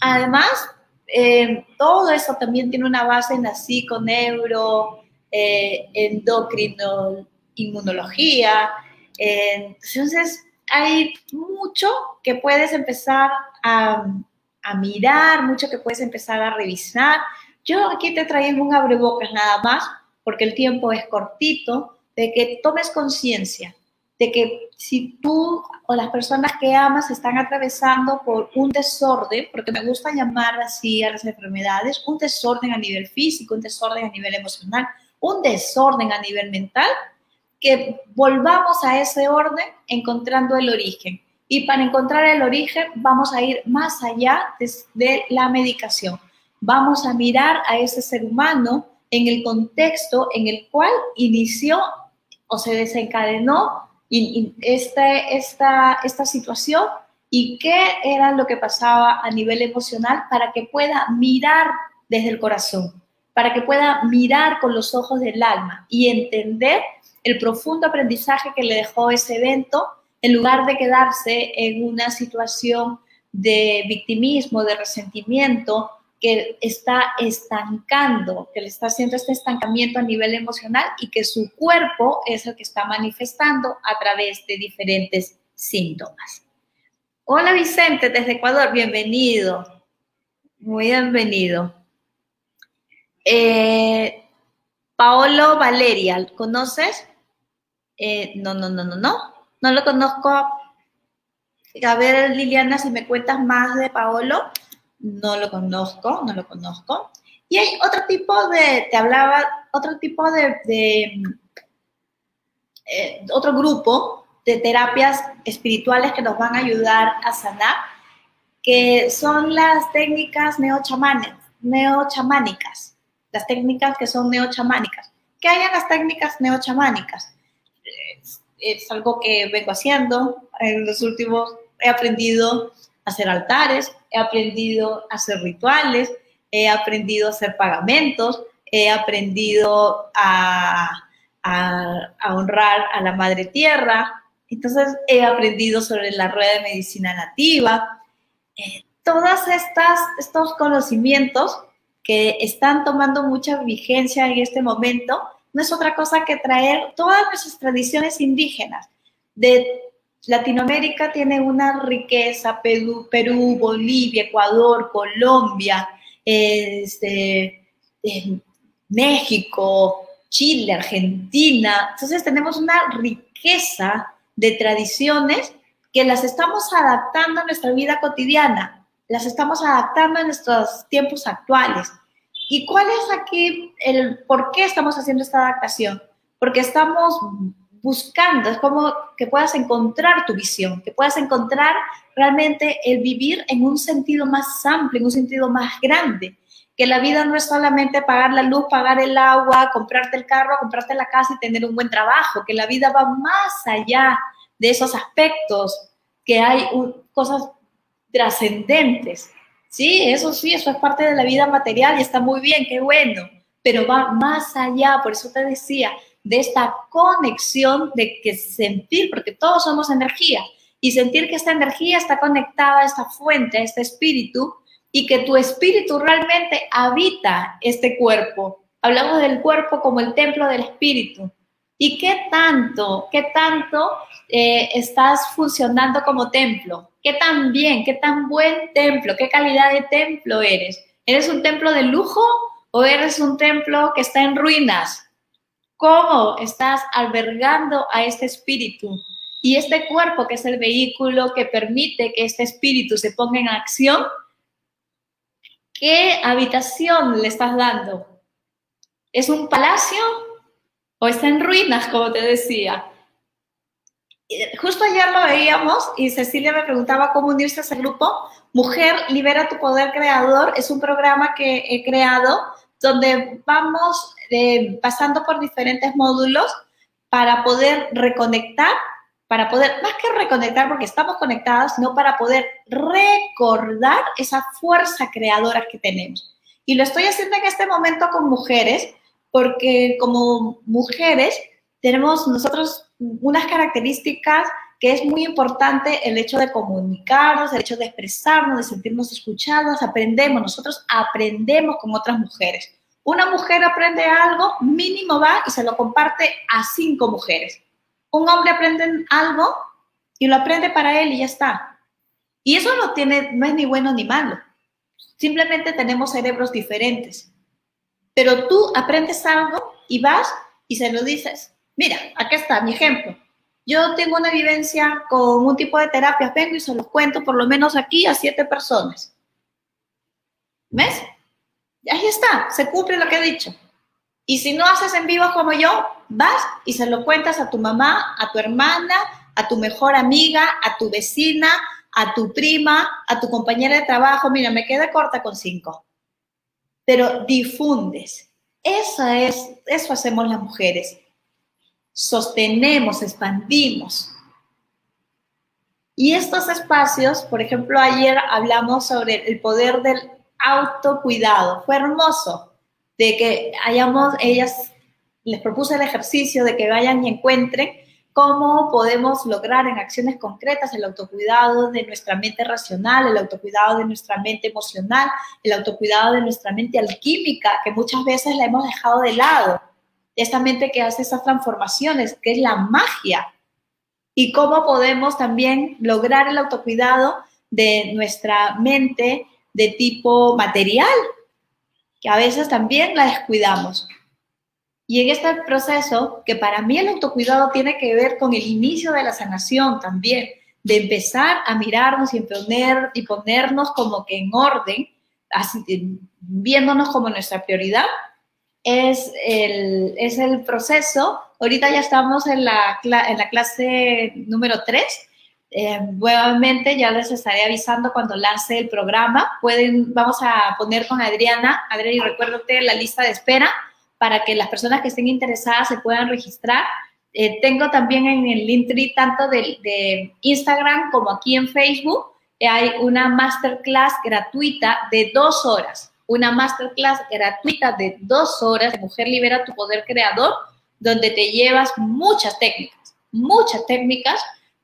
Además, eh, todo eso también tiene una base en la psiconeuro, eh, endocrino, inmunología. Eh, entonces, hay mucho que puedes empezar a, a, mirar, mucho que puedes empezar a revisar. Yo aquí te traigo un abrebocas nada más, porque el tiempo es cortito, de que tomes conciencia de que si tú o las personas que amas están atravesando por un desorden, porque me gusta llamar así a las enfermedades, un desorden a nivel físico, un desorden a nivel emocional, un desorden a nivel mental, que volvamos a ese orden encontrando el origen. Y para encontrar el origen vamos a ir más allá de, la medicación. Vamos a mirar a ese ser humano en el contexto en el cual inició o se desencadenó este, esta, esta situación y qué era lo que pasaba a nivel emocional para que pueda mirar desde el corazón, para que pueda mirar con los ojos del alma y entender el profundo aprendizaje que le dejó ese evento en lugar de quedarse en una situación de victimismo, de resentimiento, que está estancando, que le está haciendo este estancamiento a nivel emocional y que su cuerpo es el que está manifestando a través de diferentes síntomas. Hola Vicente, desde Ecuador, bienvenido. Muy bienvenido. Eh, Paolo Valeria, ¿conoces? Eh, no, no, no, no, no. No lo conozco. A ver, Liliana, si me cuentas más de Paolo. No lo conozco, no lo conozco. Y hay otro tipo de, te hablaba, otro tipo de, eh, otro grupo de terapias espirituales que nos van a ayudar a sanar, que son las técnicas neochamánicas, las técnicas que son neochamánicas. ¿Qué hay en las técnicas neochamánicas? Es, es algo que vengo haciendo en los últimos, he aprendido hacer altares, he aprendido a hacer rituales, he aprendido a hacer pagamentos, he aprendido a, honrar a la madre tierra, entonces he aprendido sobre la rueda de medicina nativa. Eh, todos estos conocimientos que están tomando mucha vigencia en este momento no es otra cosa que traer todas nuestras tradiciones indígenas de Latinoamérica tiene una riqueza, Perú, Perú Bolivia, Ecuador, Colombia, este, México, Chile, Argentina. Entonces tenemos una riqueza de tradiciones que las estamos adaptando a nuestra vida cotidiana, las estamos adaptando a nuestros tiempos actuales. ¿Y cuál es aquí el por qué estamos haciendo esta adaptación? Porque estamos buscando, es como que puedas encontrar tu visión, que puedas encontrar realmente el vivir en un sentido más amplio, en un sentido más grande, que la vida no es solamente pagar la luz, pagar el agua, comprarte el carro, comprarte la casa y tener un buen trabajo, que la vida va más allá de esos aspectos, que hay cosas trascendentes. Sí, eso sí, eso es parte de la vida material y está muy bien, qué bueno, pero va más allá, por eso te decía, de esta conexión de que sentir, porque todos somos energía, y sentir que esta energía está conectada a esta fuente, a este espíritu, y que tu espíritu realmente habita este cuerpo. Hablamos del cuerpo como el templo del espíritu. ¿Y qué tanto, qué tanto eh, estás funcionando como templo? ¿Qué tan bien, qué tan buen templo, qué calidad de templo eres? ¿Eres un templo de lujo o eres un templo que está en ruinas? Cómo estás albergando a este espíritu y este cuerpo que es el vehículo que permite que este espíritu se ponga en acción, ¿qué habitación le estás dando? ¿Es un palacio o está en ruinas, como te decía? Justo ayer lo veíamos y Cecilia me preguntaba cómo unirse a ese grupo. Mujer, libera tu poder creador. Es un programa que he creado donde vamos pasando por diferentes módulos para poder reconectar, para poder, más que reconectar porque estamos conectados, sino para poder recordar esa fuerza creadora que tenemos. Y lo estoy haciendo en este momento con mujeres, porque como mujeres tenemos nosotros unas características que es muy importante el hecho de comunicarnos, el hecho de expresarnos, de sentirnos escuchadas, aprendemos, nosotros aprendemos con otras mujeres. Una mujer aprende algo, mínimo va y se lo comparte a cinco mujeres. Un hombre aprende algo y lo aprende para él y ya está. Y eso no, tiene, no es ni bueno ni malo. Simplemente tenemos cerebros diferentes. Pero tú aprendes algo y vas y se lo dices. Mira, aquí está mi ejemplo. Yo tengo una vivencia con un tipo de terapia, vengo y se los cuento por lo menos aquí a siete personas. ¿Ves? Ahí está, se cumple lo que he dicho. Y si no haces en vivo como yo, vas y se lo cuentas a tu mamá, a tu hermana, a tu mejor amiga, a tu vecina, a tu prima, a tu compañera de trabajo. Mira, me queda corta con cinco. Pero difundes. Eso es, eso hacemos las mujeres. Sostenemos, expandimos. Y estos espacios, por ejemplo, ayer hablamos sobre el poder del autocuidado. Fue hermoso de que hayamos, ellas les propuse el ejercicio de que vayan y encuentren cómo podemos lograr en acciones concretas el autocuidado de nuestra mente racional, el autocuidado de nuestra mente emocional, el autocuidado de nuestra mente alquímica, que muchas veces la hemos dejado de lado. Esta mente que hace esas transformaciones, que es la magia. Y cómo podemos también lograr el autocuidado de nuestra mente de tipo material, que a veces también la descuidamos. Y en este proceso, que para mí el autocuidado tiene que ver con el inicio de la sanación también, de empezar a mirarnos y, poner, y ponernos como que en orden, así, viéndonos como nuestra prioridad, es el, es el proceso. Ahorita ya estamos en la, en la clase número 3. Eh, nuevamente ya les estaré avisando cuando lance el programa. Pueden, vamos a poner con Adriana. Adriana, y recuérdate la lista de espera para que las personas que estén interesadas se puedan registrar. Eh, tengo también en el Linktree, tanto de, Instagram como aquí en Facebook, eh, hay una masterclass gratuita de dos horas. Una masterclass gratuita de dos horas de Mujer Libera tu Poder Creador, donde te llevas muchas técnicas, muchas técnicas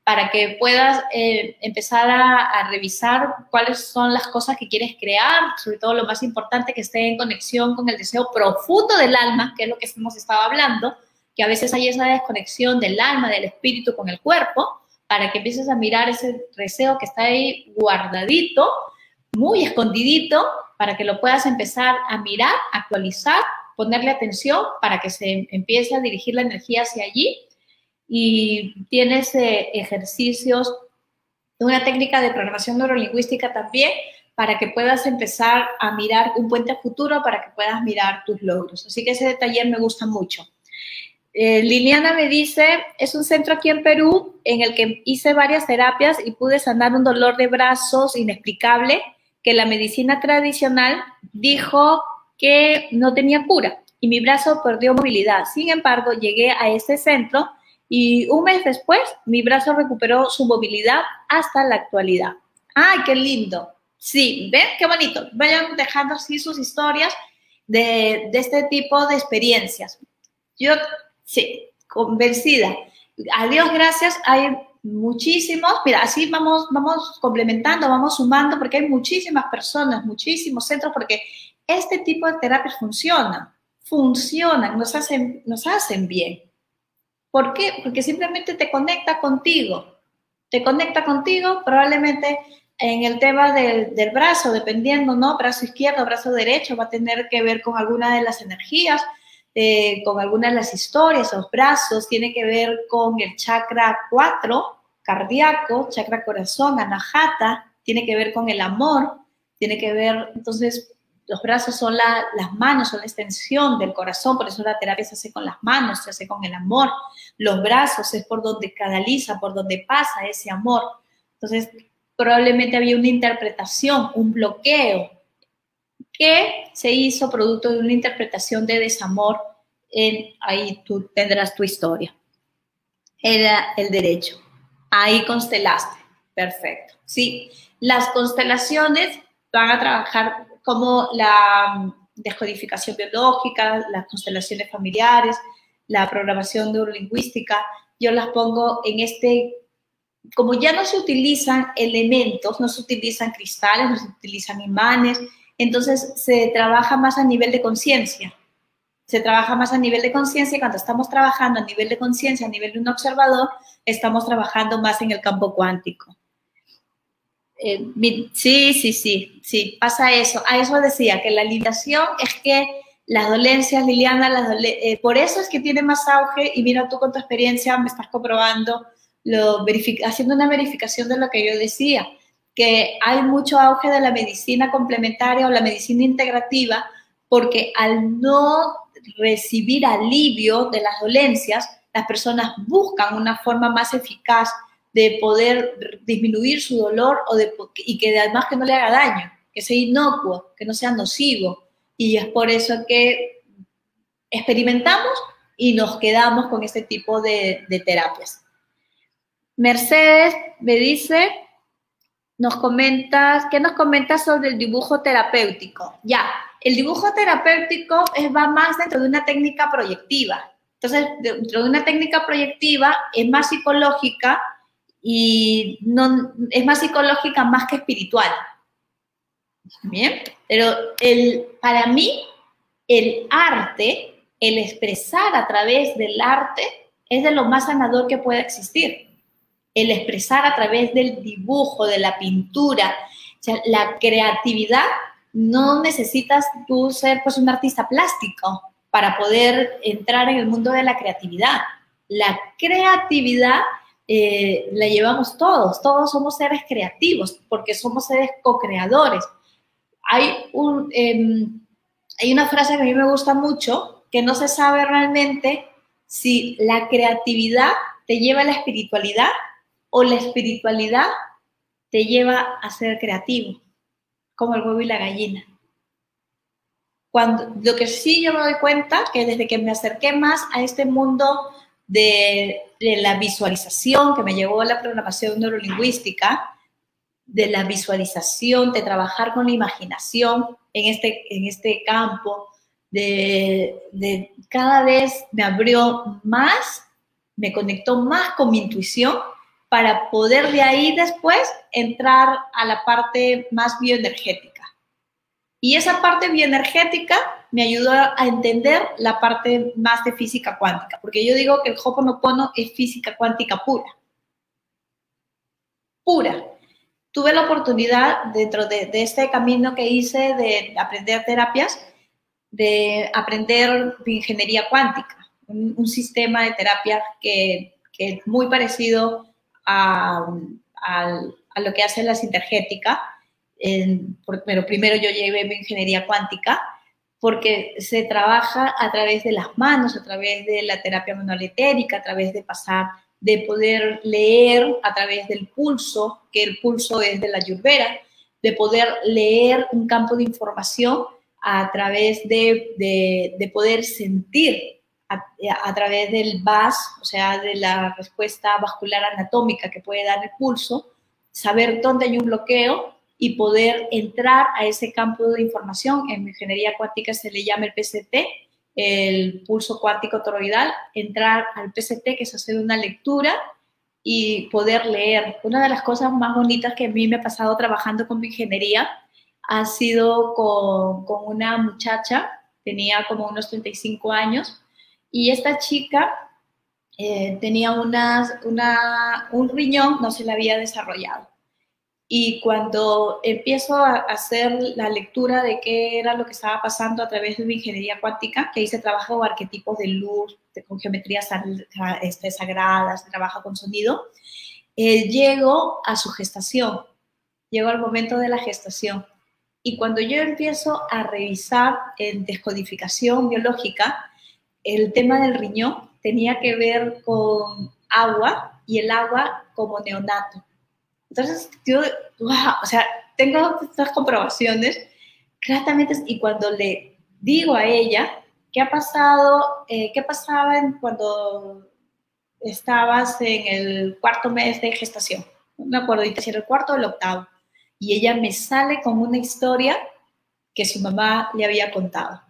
para que puedas eh, empezar a, revisar cuáles son las cosas que quieres crear, sobre todo lo más importante, que esté en conexión con el deseo profundo del alma, que es lo que hemos estado hablando, que a veces hay esa desconexión del alma, del espíritu con el cuerpo, para que empieces a mirar ese deseo que está ahí guardadito, muy escondidito, para que lo puedas empezar a mirar, actualizar, ponerle atención para que se empiece a dirigir la energía hacia allí y tienes eh, ejercicios, una técnica de programación neurolingüística también para que puedas empezar a mirar un puente a futuro, para que puedas mirar tus logros. Así que ese taller me gusta mucho. Eh, Liliana me dice, es un centro aquí en Perú en el que hice varias terapias y pude sanar un dolor de brazos inexplicable que la medicina tradicional dijo que no tenía cura y mi brazo perdió movilidad. Sin embargo, llegué a ese centro y un mes después mi brazo recuperó su movilidad hasta la actualidad. ¡Ay, qué lindo! Sí, ¿ven? Qué bonito. Vayan dejando así sus historias de, este tipo de experiencias. Yo, sí, convencida. A Dios gracias, hay muchísimos, mira, así vamos, vamos complementando, vamos sumando, porque hay muchísimas personas, muchísimos centros, porque este tipo de terapias funcionan, funcionan, nos hacen, nos hacen bien. ¿Por qué? Porque simplemente te conecta contigo. Te conecta contigo, probablemente en el tema del, brazo, dependiendo, ¿no? Brazo izquierdo, brazo derecho, va a tener que ver con alguna de las energías, eh, con algunas de las historias, los brazos, tiene que ver con el chakra 4, cardíaco, chakra corazón, anahata, tiene que ver con el amor, tiene que ver, entonces, los brazos son las manos, son la extensión del corazón, por eso la terapia se hace con las manos, se hace con el amor. Los brazos es por donde canaliza, por donde pasa ese amor. Entonces, probablemente había una interpretación, un bloqueo que se hizo producto de una interpretación de desamor. En, ahí tú tendrás tu historia. Era el derecho. Ahí constelaste. Perfecto. Sí, las constelaciones van a trabajar como la mm, descodificación biológica, las constelaciones familiares, la programación neurolingüística, yo las pongo en este, como ya no se utilizan elementos, no se utilizan cristales, no se utilizan imanes, entonces se trabaja más a nivel de conciencia. Se trabaja más a nivel de conciencia y cuando estamos trabajando a nivel de conciencia, a nivel de un observador, estamos trabajando más en el campo cuántico. Eh, sí, sí, sí, sí, pasa eso. A eso decía, que la limitación es que las dolencias, Liliana, las eh, por eso es que tiene más auge y mira tú con tu experiencia me estás comprobando, lo haciendo una verificación de lo que yo decía, que hay mucho auge de la medicina complementaria o la medicina integrativa porque al no recibir alivio de las dolencias, las personas buscan una forma más eficaz de poder disminuir su dolor o de, y que además que no le haga daño, que sea inocuo, que no sea nocivo. Y es por eso que experimentamos y nos quedamos con este tipo de, terapias. Mercedes me dice, nos comentas, ¿qué nos comentas sobre el dibujo terapéutico? Ya, el dibujo terapéutico va más dentro de una técnica proyectiva. Entonces, dentro de una técnica proyectiva es más psicológica y no, es más psicológica más que espiritual. Bien, pero el, para mí el arte, el expresar a través del arte, es de lo más sanador que pueda existir. El expresar a través del dibujo, de la pintura, o sea, la creatividad, no necesitas tú ser pues un artista plástico para poder entrar en el mundo de la creatividad. La creatividad eh, la llevamos todos, todos somos seres creativos porque somos seres co-creadores. Hay, un, em, hay una frase que a mí me gusta mucho, que no se sabe realmente si la creatividad te lleva a la espiritualidad o la espiritualidad te lleva a ser creativo, como el huevo y la gallina. Cuando, lo que sí yo me doy cuenta que desde que me acerqué más a este mundo de, la visualización que me llevó a la programación neurolingüística, de la visualización, de trabajar con la imaginación en este, en este campo, de, de cada vez me abrió más, me conectó más con mi intuición para poder de ahí después entrar a la parte más bioenergética. Y esa parte bioenergética me ayudó a entender la parte más de física cuántica, porque yo digo que el Hoponopono es física cuántica pura. Pura. Tuve la oportunidad dentro de, este camino que hice de aprender terapias, de aprender ingeniería cuántica, un, sistema de terapia que, es muy parecido a, a lo que hace la sintergética, pero primero yo llevé mi ingeniería cuántica, porque se trabaja a través de las manos, a través de la terapia manual etérica, a través de pasar, de poder leer a través del pulso, que el pulso es de la yurvera, de poder leer un campo de información a través de, de, poder sentir a, a, través del VAS, o sea, de la respuesta vascular anatómica que puede dar el pulso, saber dónde hay un bloqueo y poder entrar a ese campo de información. En ingeniería cuántica se le llama el PCT, el pulso cuántico toroidal, entrar al PCT, que es hacer una lectura y poder leer. Una de las cosas más bonitas que a mí me ha pasado trabajando con mi ingeniería ha sido con, con una muchacha, tenía como unos 35 años, y esta chica eh, tenía unas, una, un riñón, no se le había desarrollado. Y cuando empiezo a hacer la lectura de qué era lo que estaba pasando a través de mi ingeniería cuántica, que hice trabajo con arquetipos de luz, con geometrías este, sagradas, trabajo con sonido, eh, llego a su gestación, llego al momento de la gestación. Y cuando yo empiezo a revisar en descodificación biológica, el tema del riñón tenía que ver con agua y el agua como neonato. Entonces, yo, o sea, tengo estas comprobaciones claramente y cuando le digo a ella qué ha pasado, eh, qué pasaba cuando estabas en el cuarto mes de gestación, no me acuerdo si era el cuarto o el octavo, y ella me sale con una historia que su mamá le había contado,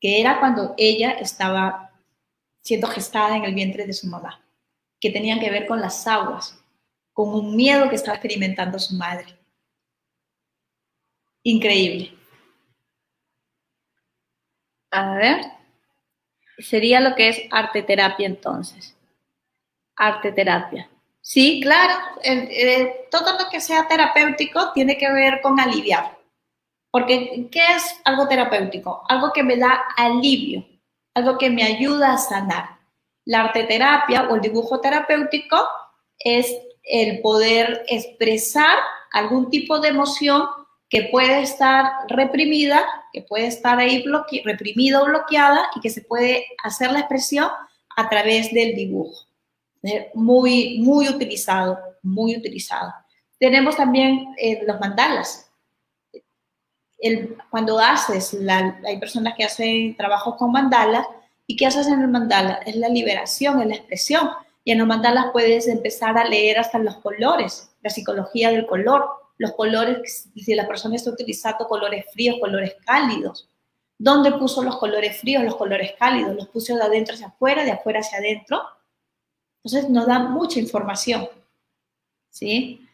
que era cuando ella estaba siendo gestada en el vientre de su mamá, que tenían que ver con las aguas, con un miedo que estaba experimentando su madre. Increíble. A ver, sería lo que es arte terapia entonces. Arte terapia. Sí, claro, todo lo que sea terapéutico tiene que ver con aliviar. Porque, ¿qué es algo terapéutico? Algo que me da alivio, algo que me ayuda a sanar. La arte terapia o el dibujo terapéutico es el poder expresar algún tipo de emoción que puede estar reprimida, que puede estar ahí reprimida o bloqueada y que se puede hacer la expresión a través del dibujo. Muy, muy utilizado, muy utilizado. Tenemos también eh, los mandalas. cuando haces, hay personas que hacen trabajos con mandalas, ¿y qué haces en el mandala? Es la liberación, es la expresión. Y en los mandalas puedes empezar a leer hasta los colores, la psicología del color, los colores, si la persona está utilizando colores fríos, colores cálidos. ¿Dónde puso los colores fríos, los colores cálidos? ¿Los puso de adentro hacia afuera, de afuera hacia adentro? Entonces nos da mucha información. ¿Sí?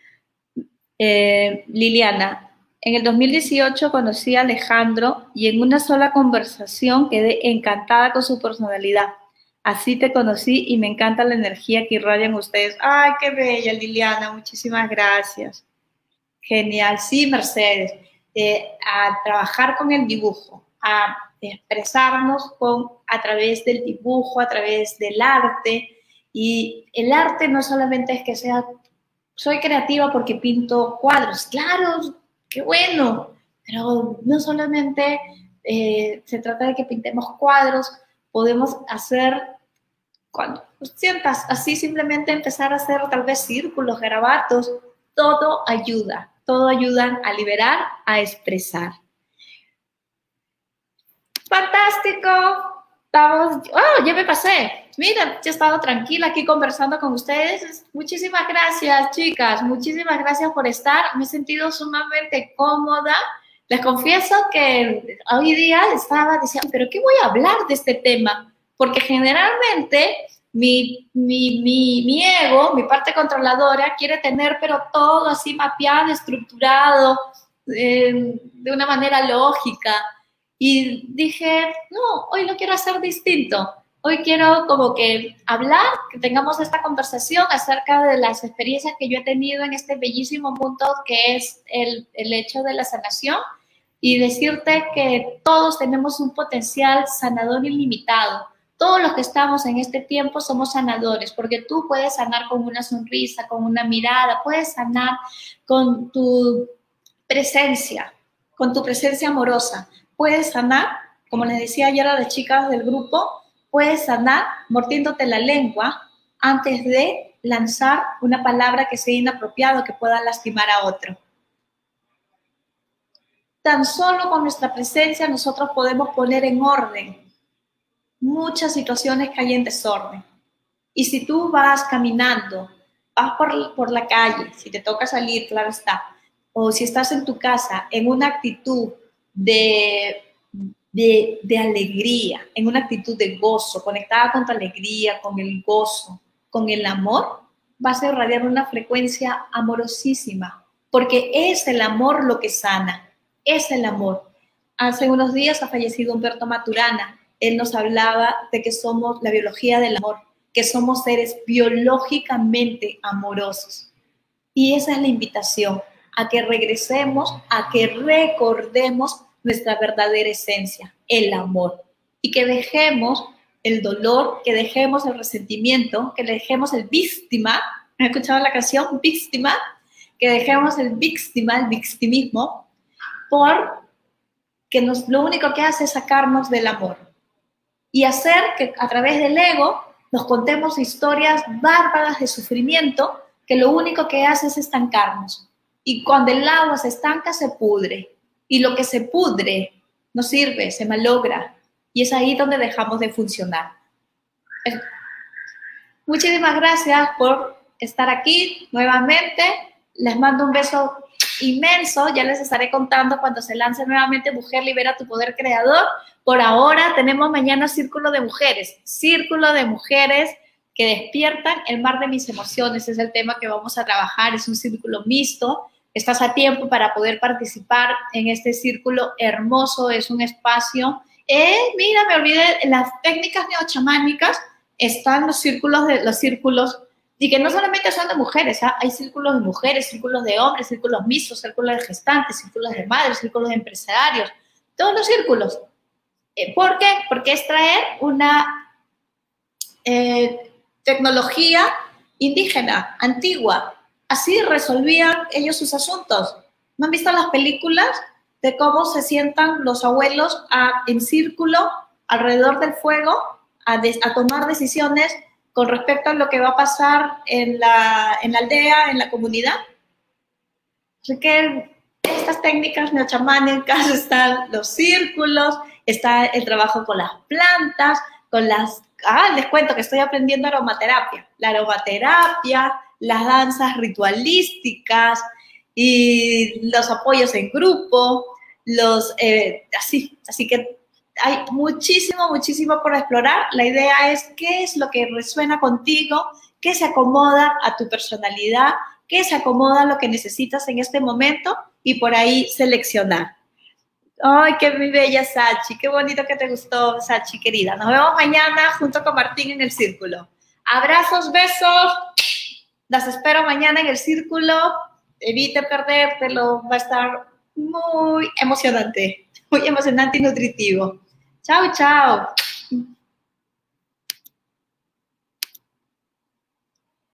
Eh, Liliana, en el 2018 conocí a Alejandro y en una sola conversación quedé encantada con su personalidad. Así te conocí y me encanta la energía que irradian ustedes. ¡Ay, qué bella, Liliana! Muchísimas gracias. Genial. Sí, Mercedes. Eh, a trabajar con el dibujo, a expresarnos con, a través del dibujo, a través del arte. Y el arte no solamente es que sea, soy creativa porque pinto cuadros. Claro, qué bueno. Pero no solamente eh, se trata de que pintemos cuadros, podemos hacer, cuando sientas así, simplemente empezar a hacer tal vez círculos, garabatos, todo ayuda, todo ayuda a liberar, a expresar. Fantástico. Estamos, oh, ya me pasé. Mira, ya he estado tranquila aquí conversando con ustedes. Muchísimas gracias, chicas. Muchísimas gracias por estar. Me he sentido sumamente cómoda les confieso que hoy día estaba diciendo, pero ¿qué voy a hablar de este tema? Porque generalmente mi, mi, mi, ego, mi parte controladora, quiere tener pero todo así mapeado, estructurado, eh, de una manera lógica. Y dije, no, hoy lo quiero hacer distinto. Hoy quiero como que hablar, que tengamos esta conversación acerca de las experiencias que yo he tenido en este bellísimo mundo que es el, el hecho de la sanación y decirte que todos tenemos un potencial sanador ilimitado. Todos los que estamos en este tiempo somos sanadores, porque tú puedes sanar con una sonrisa, con una mirada, puedes sanar con tu presencia, con tu presencia amorosa. Puedes sanar, como les decía ayer a las chicas del grupo, puedes sanar mordiéndote la lengua antes de lanzar una palabra que sea inapropiada, que pueda lastimar a otro. Tan solo con nuestra presencia nosotros podemos poner en orden muchas situaciones que hay en desorden. Y si tú vas caminando, vas por, por la calle, si te toca salir, claro está, o si estás en tu casa en una actitud de, de, de, alegría, en una actitud de gozo, conectada con tu alegría, con el gozo, con el amor, vas a irradiar una frecuencia amorosísima, porque es el amor lo que sana es el amor. Hace unos días ha fallecido Humberto Maturana. Él nos hablaba de que somos la biología del amor, que somos seres biológicamente amorosos. Y esa es la invitación, a que regresemos, a que recordemos nuestra verdadera esencia, el amor. Y que dejemos el dolor, que dejemos el resentimiento, que dejemos el víctima. ¿Han escuchado la canción víctima? Que dejemos el víctima, el victimismo, por que nos, lo único que hace es sacarnos del amor y hacer que a través del ego nos contemos historias bárbaras de sufrimiento que lo único que hace es estancarnos. Y cuando el agua se estanca, se pudre. Y lo que se pudre no sirve, se malogra. Y es ahí donde dejamos de funcionar. Muchísimas gracias por estar aquí nuevamente. Les mando un beso inmenso. Ya les estaré contando cuando se lance nuevamente Mujer Libera tu Poder Creador. Por ahora tenemos mañana Círculo de Mujeres, Círculo de Mujeres que despiertan el mar de mis emociones. Es el tema que vamos a trabajar. Es un círculo mixto. Estás a tiempo para poder participar en este círculo hermoso. Es un espacio. Eh, mira, me olvidé, las técnicas neochamánicas están los círculos de los círculos y que no solamente son de mujeres, ¿ah? hay círculos de mujeres, círculos de hombres, círculos mixtos, círculos de gestantes, círculos de madres, círculos de empresarios, todos los círculos. Eh, ¿Por qué? Porque es traer una eh, tecnología indígena, antigua. Así resolvían ellos sus asuntos. ¿No han visto las películas de cómo se sientan los abuelos en círculo alrededor del fuego a, a, tomar decisiones con respecto a lo que va a pasar en la, en la aldea, en la comunidad? Así que estas técnicas neochamánicas están los círculos, está el trabajo con las plantas, con las... Ah, les cuento que estoy aprendiendo aromaterapia. La aromaterapia, las danzas ritualísticas y los apoyos en grupo, los... Eh, así, así que hay muchísimo, muchísimo por explorar. La idea es qué es lo que resuena contigo, qué se acomoda a tu personalidad, qué se acomoda a lo que necesitas en este momento y por ahí seleccionar. Ay, qué bella Sachi, qué bonito que te gustó, Sachi querida. Nos vemos mañana junto con Martín en el círculo. Abrazos, besos. Las espero mañana en el círculo. Evite perdértelo, va a estar muy emocionante, muy emocionante y nutritivo. Chao, chao.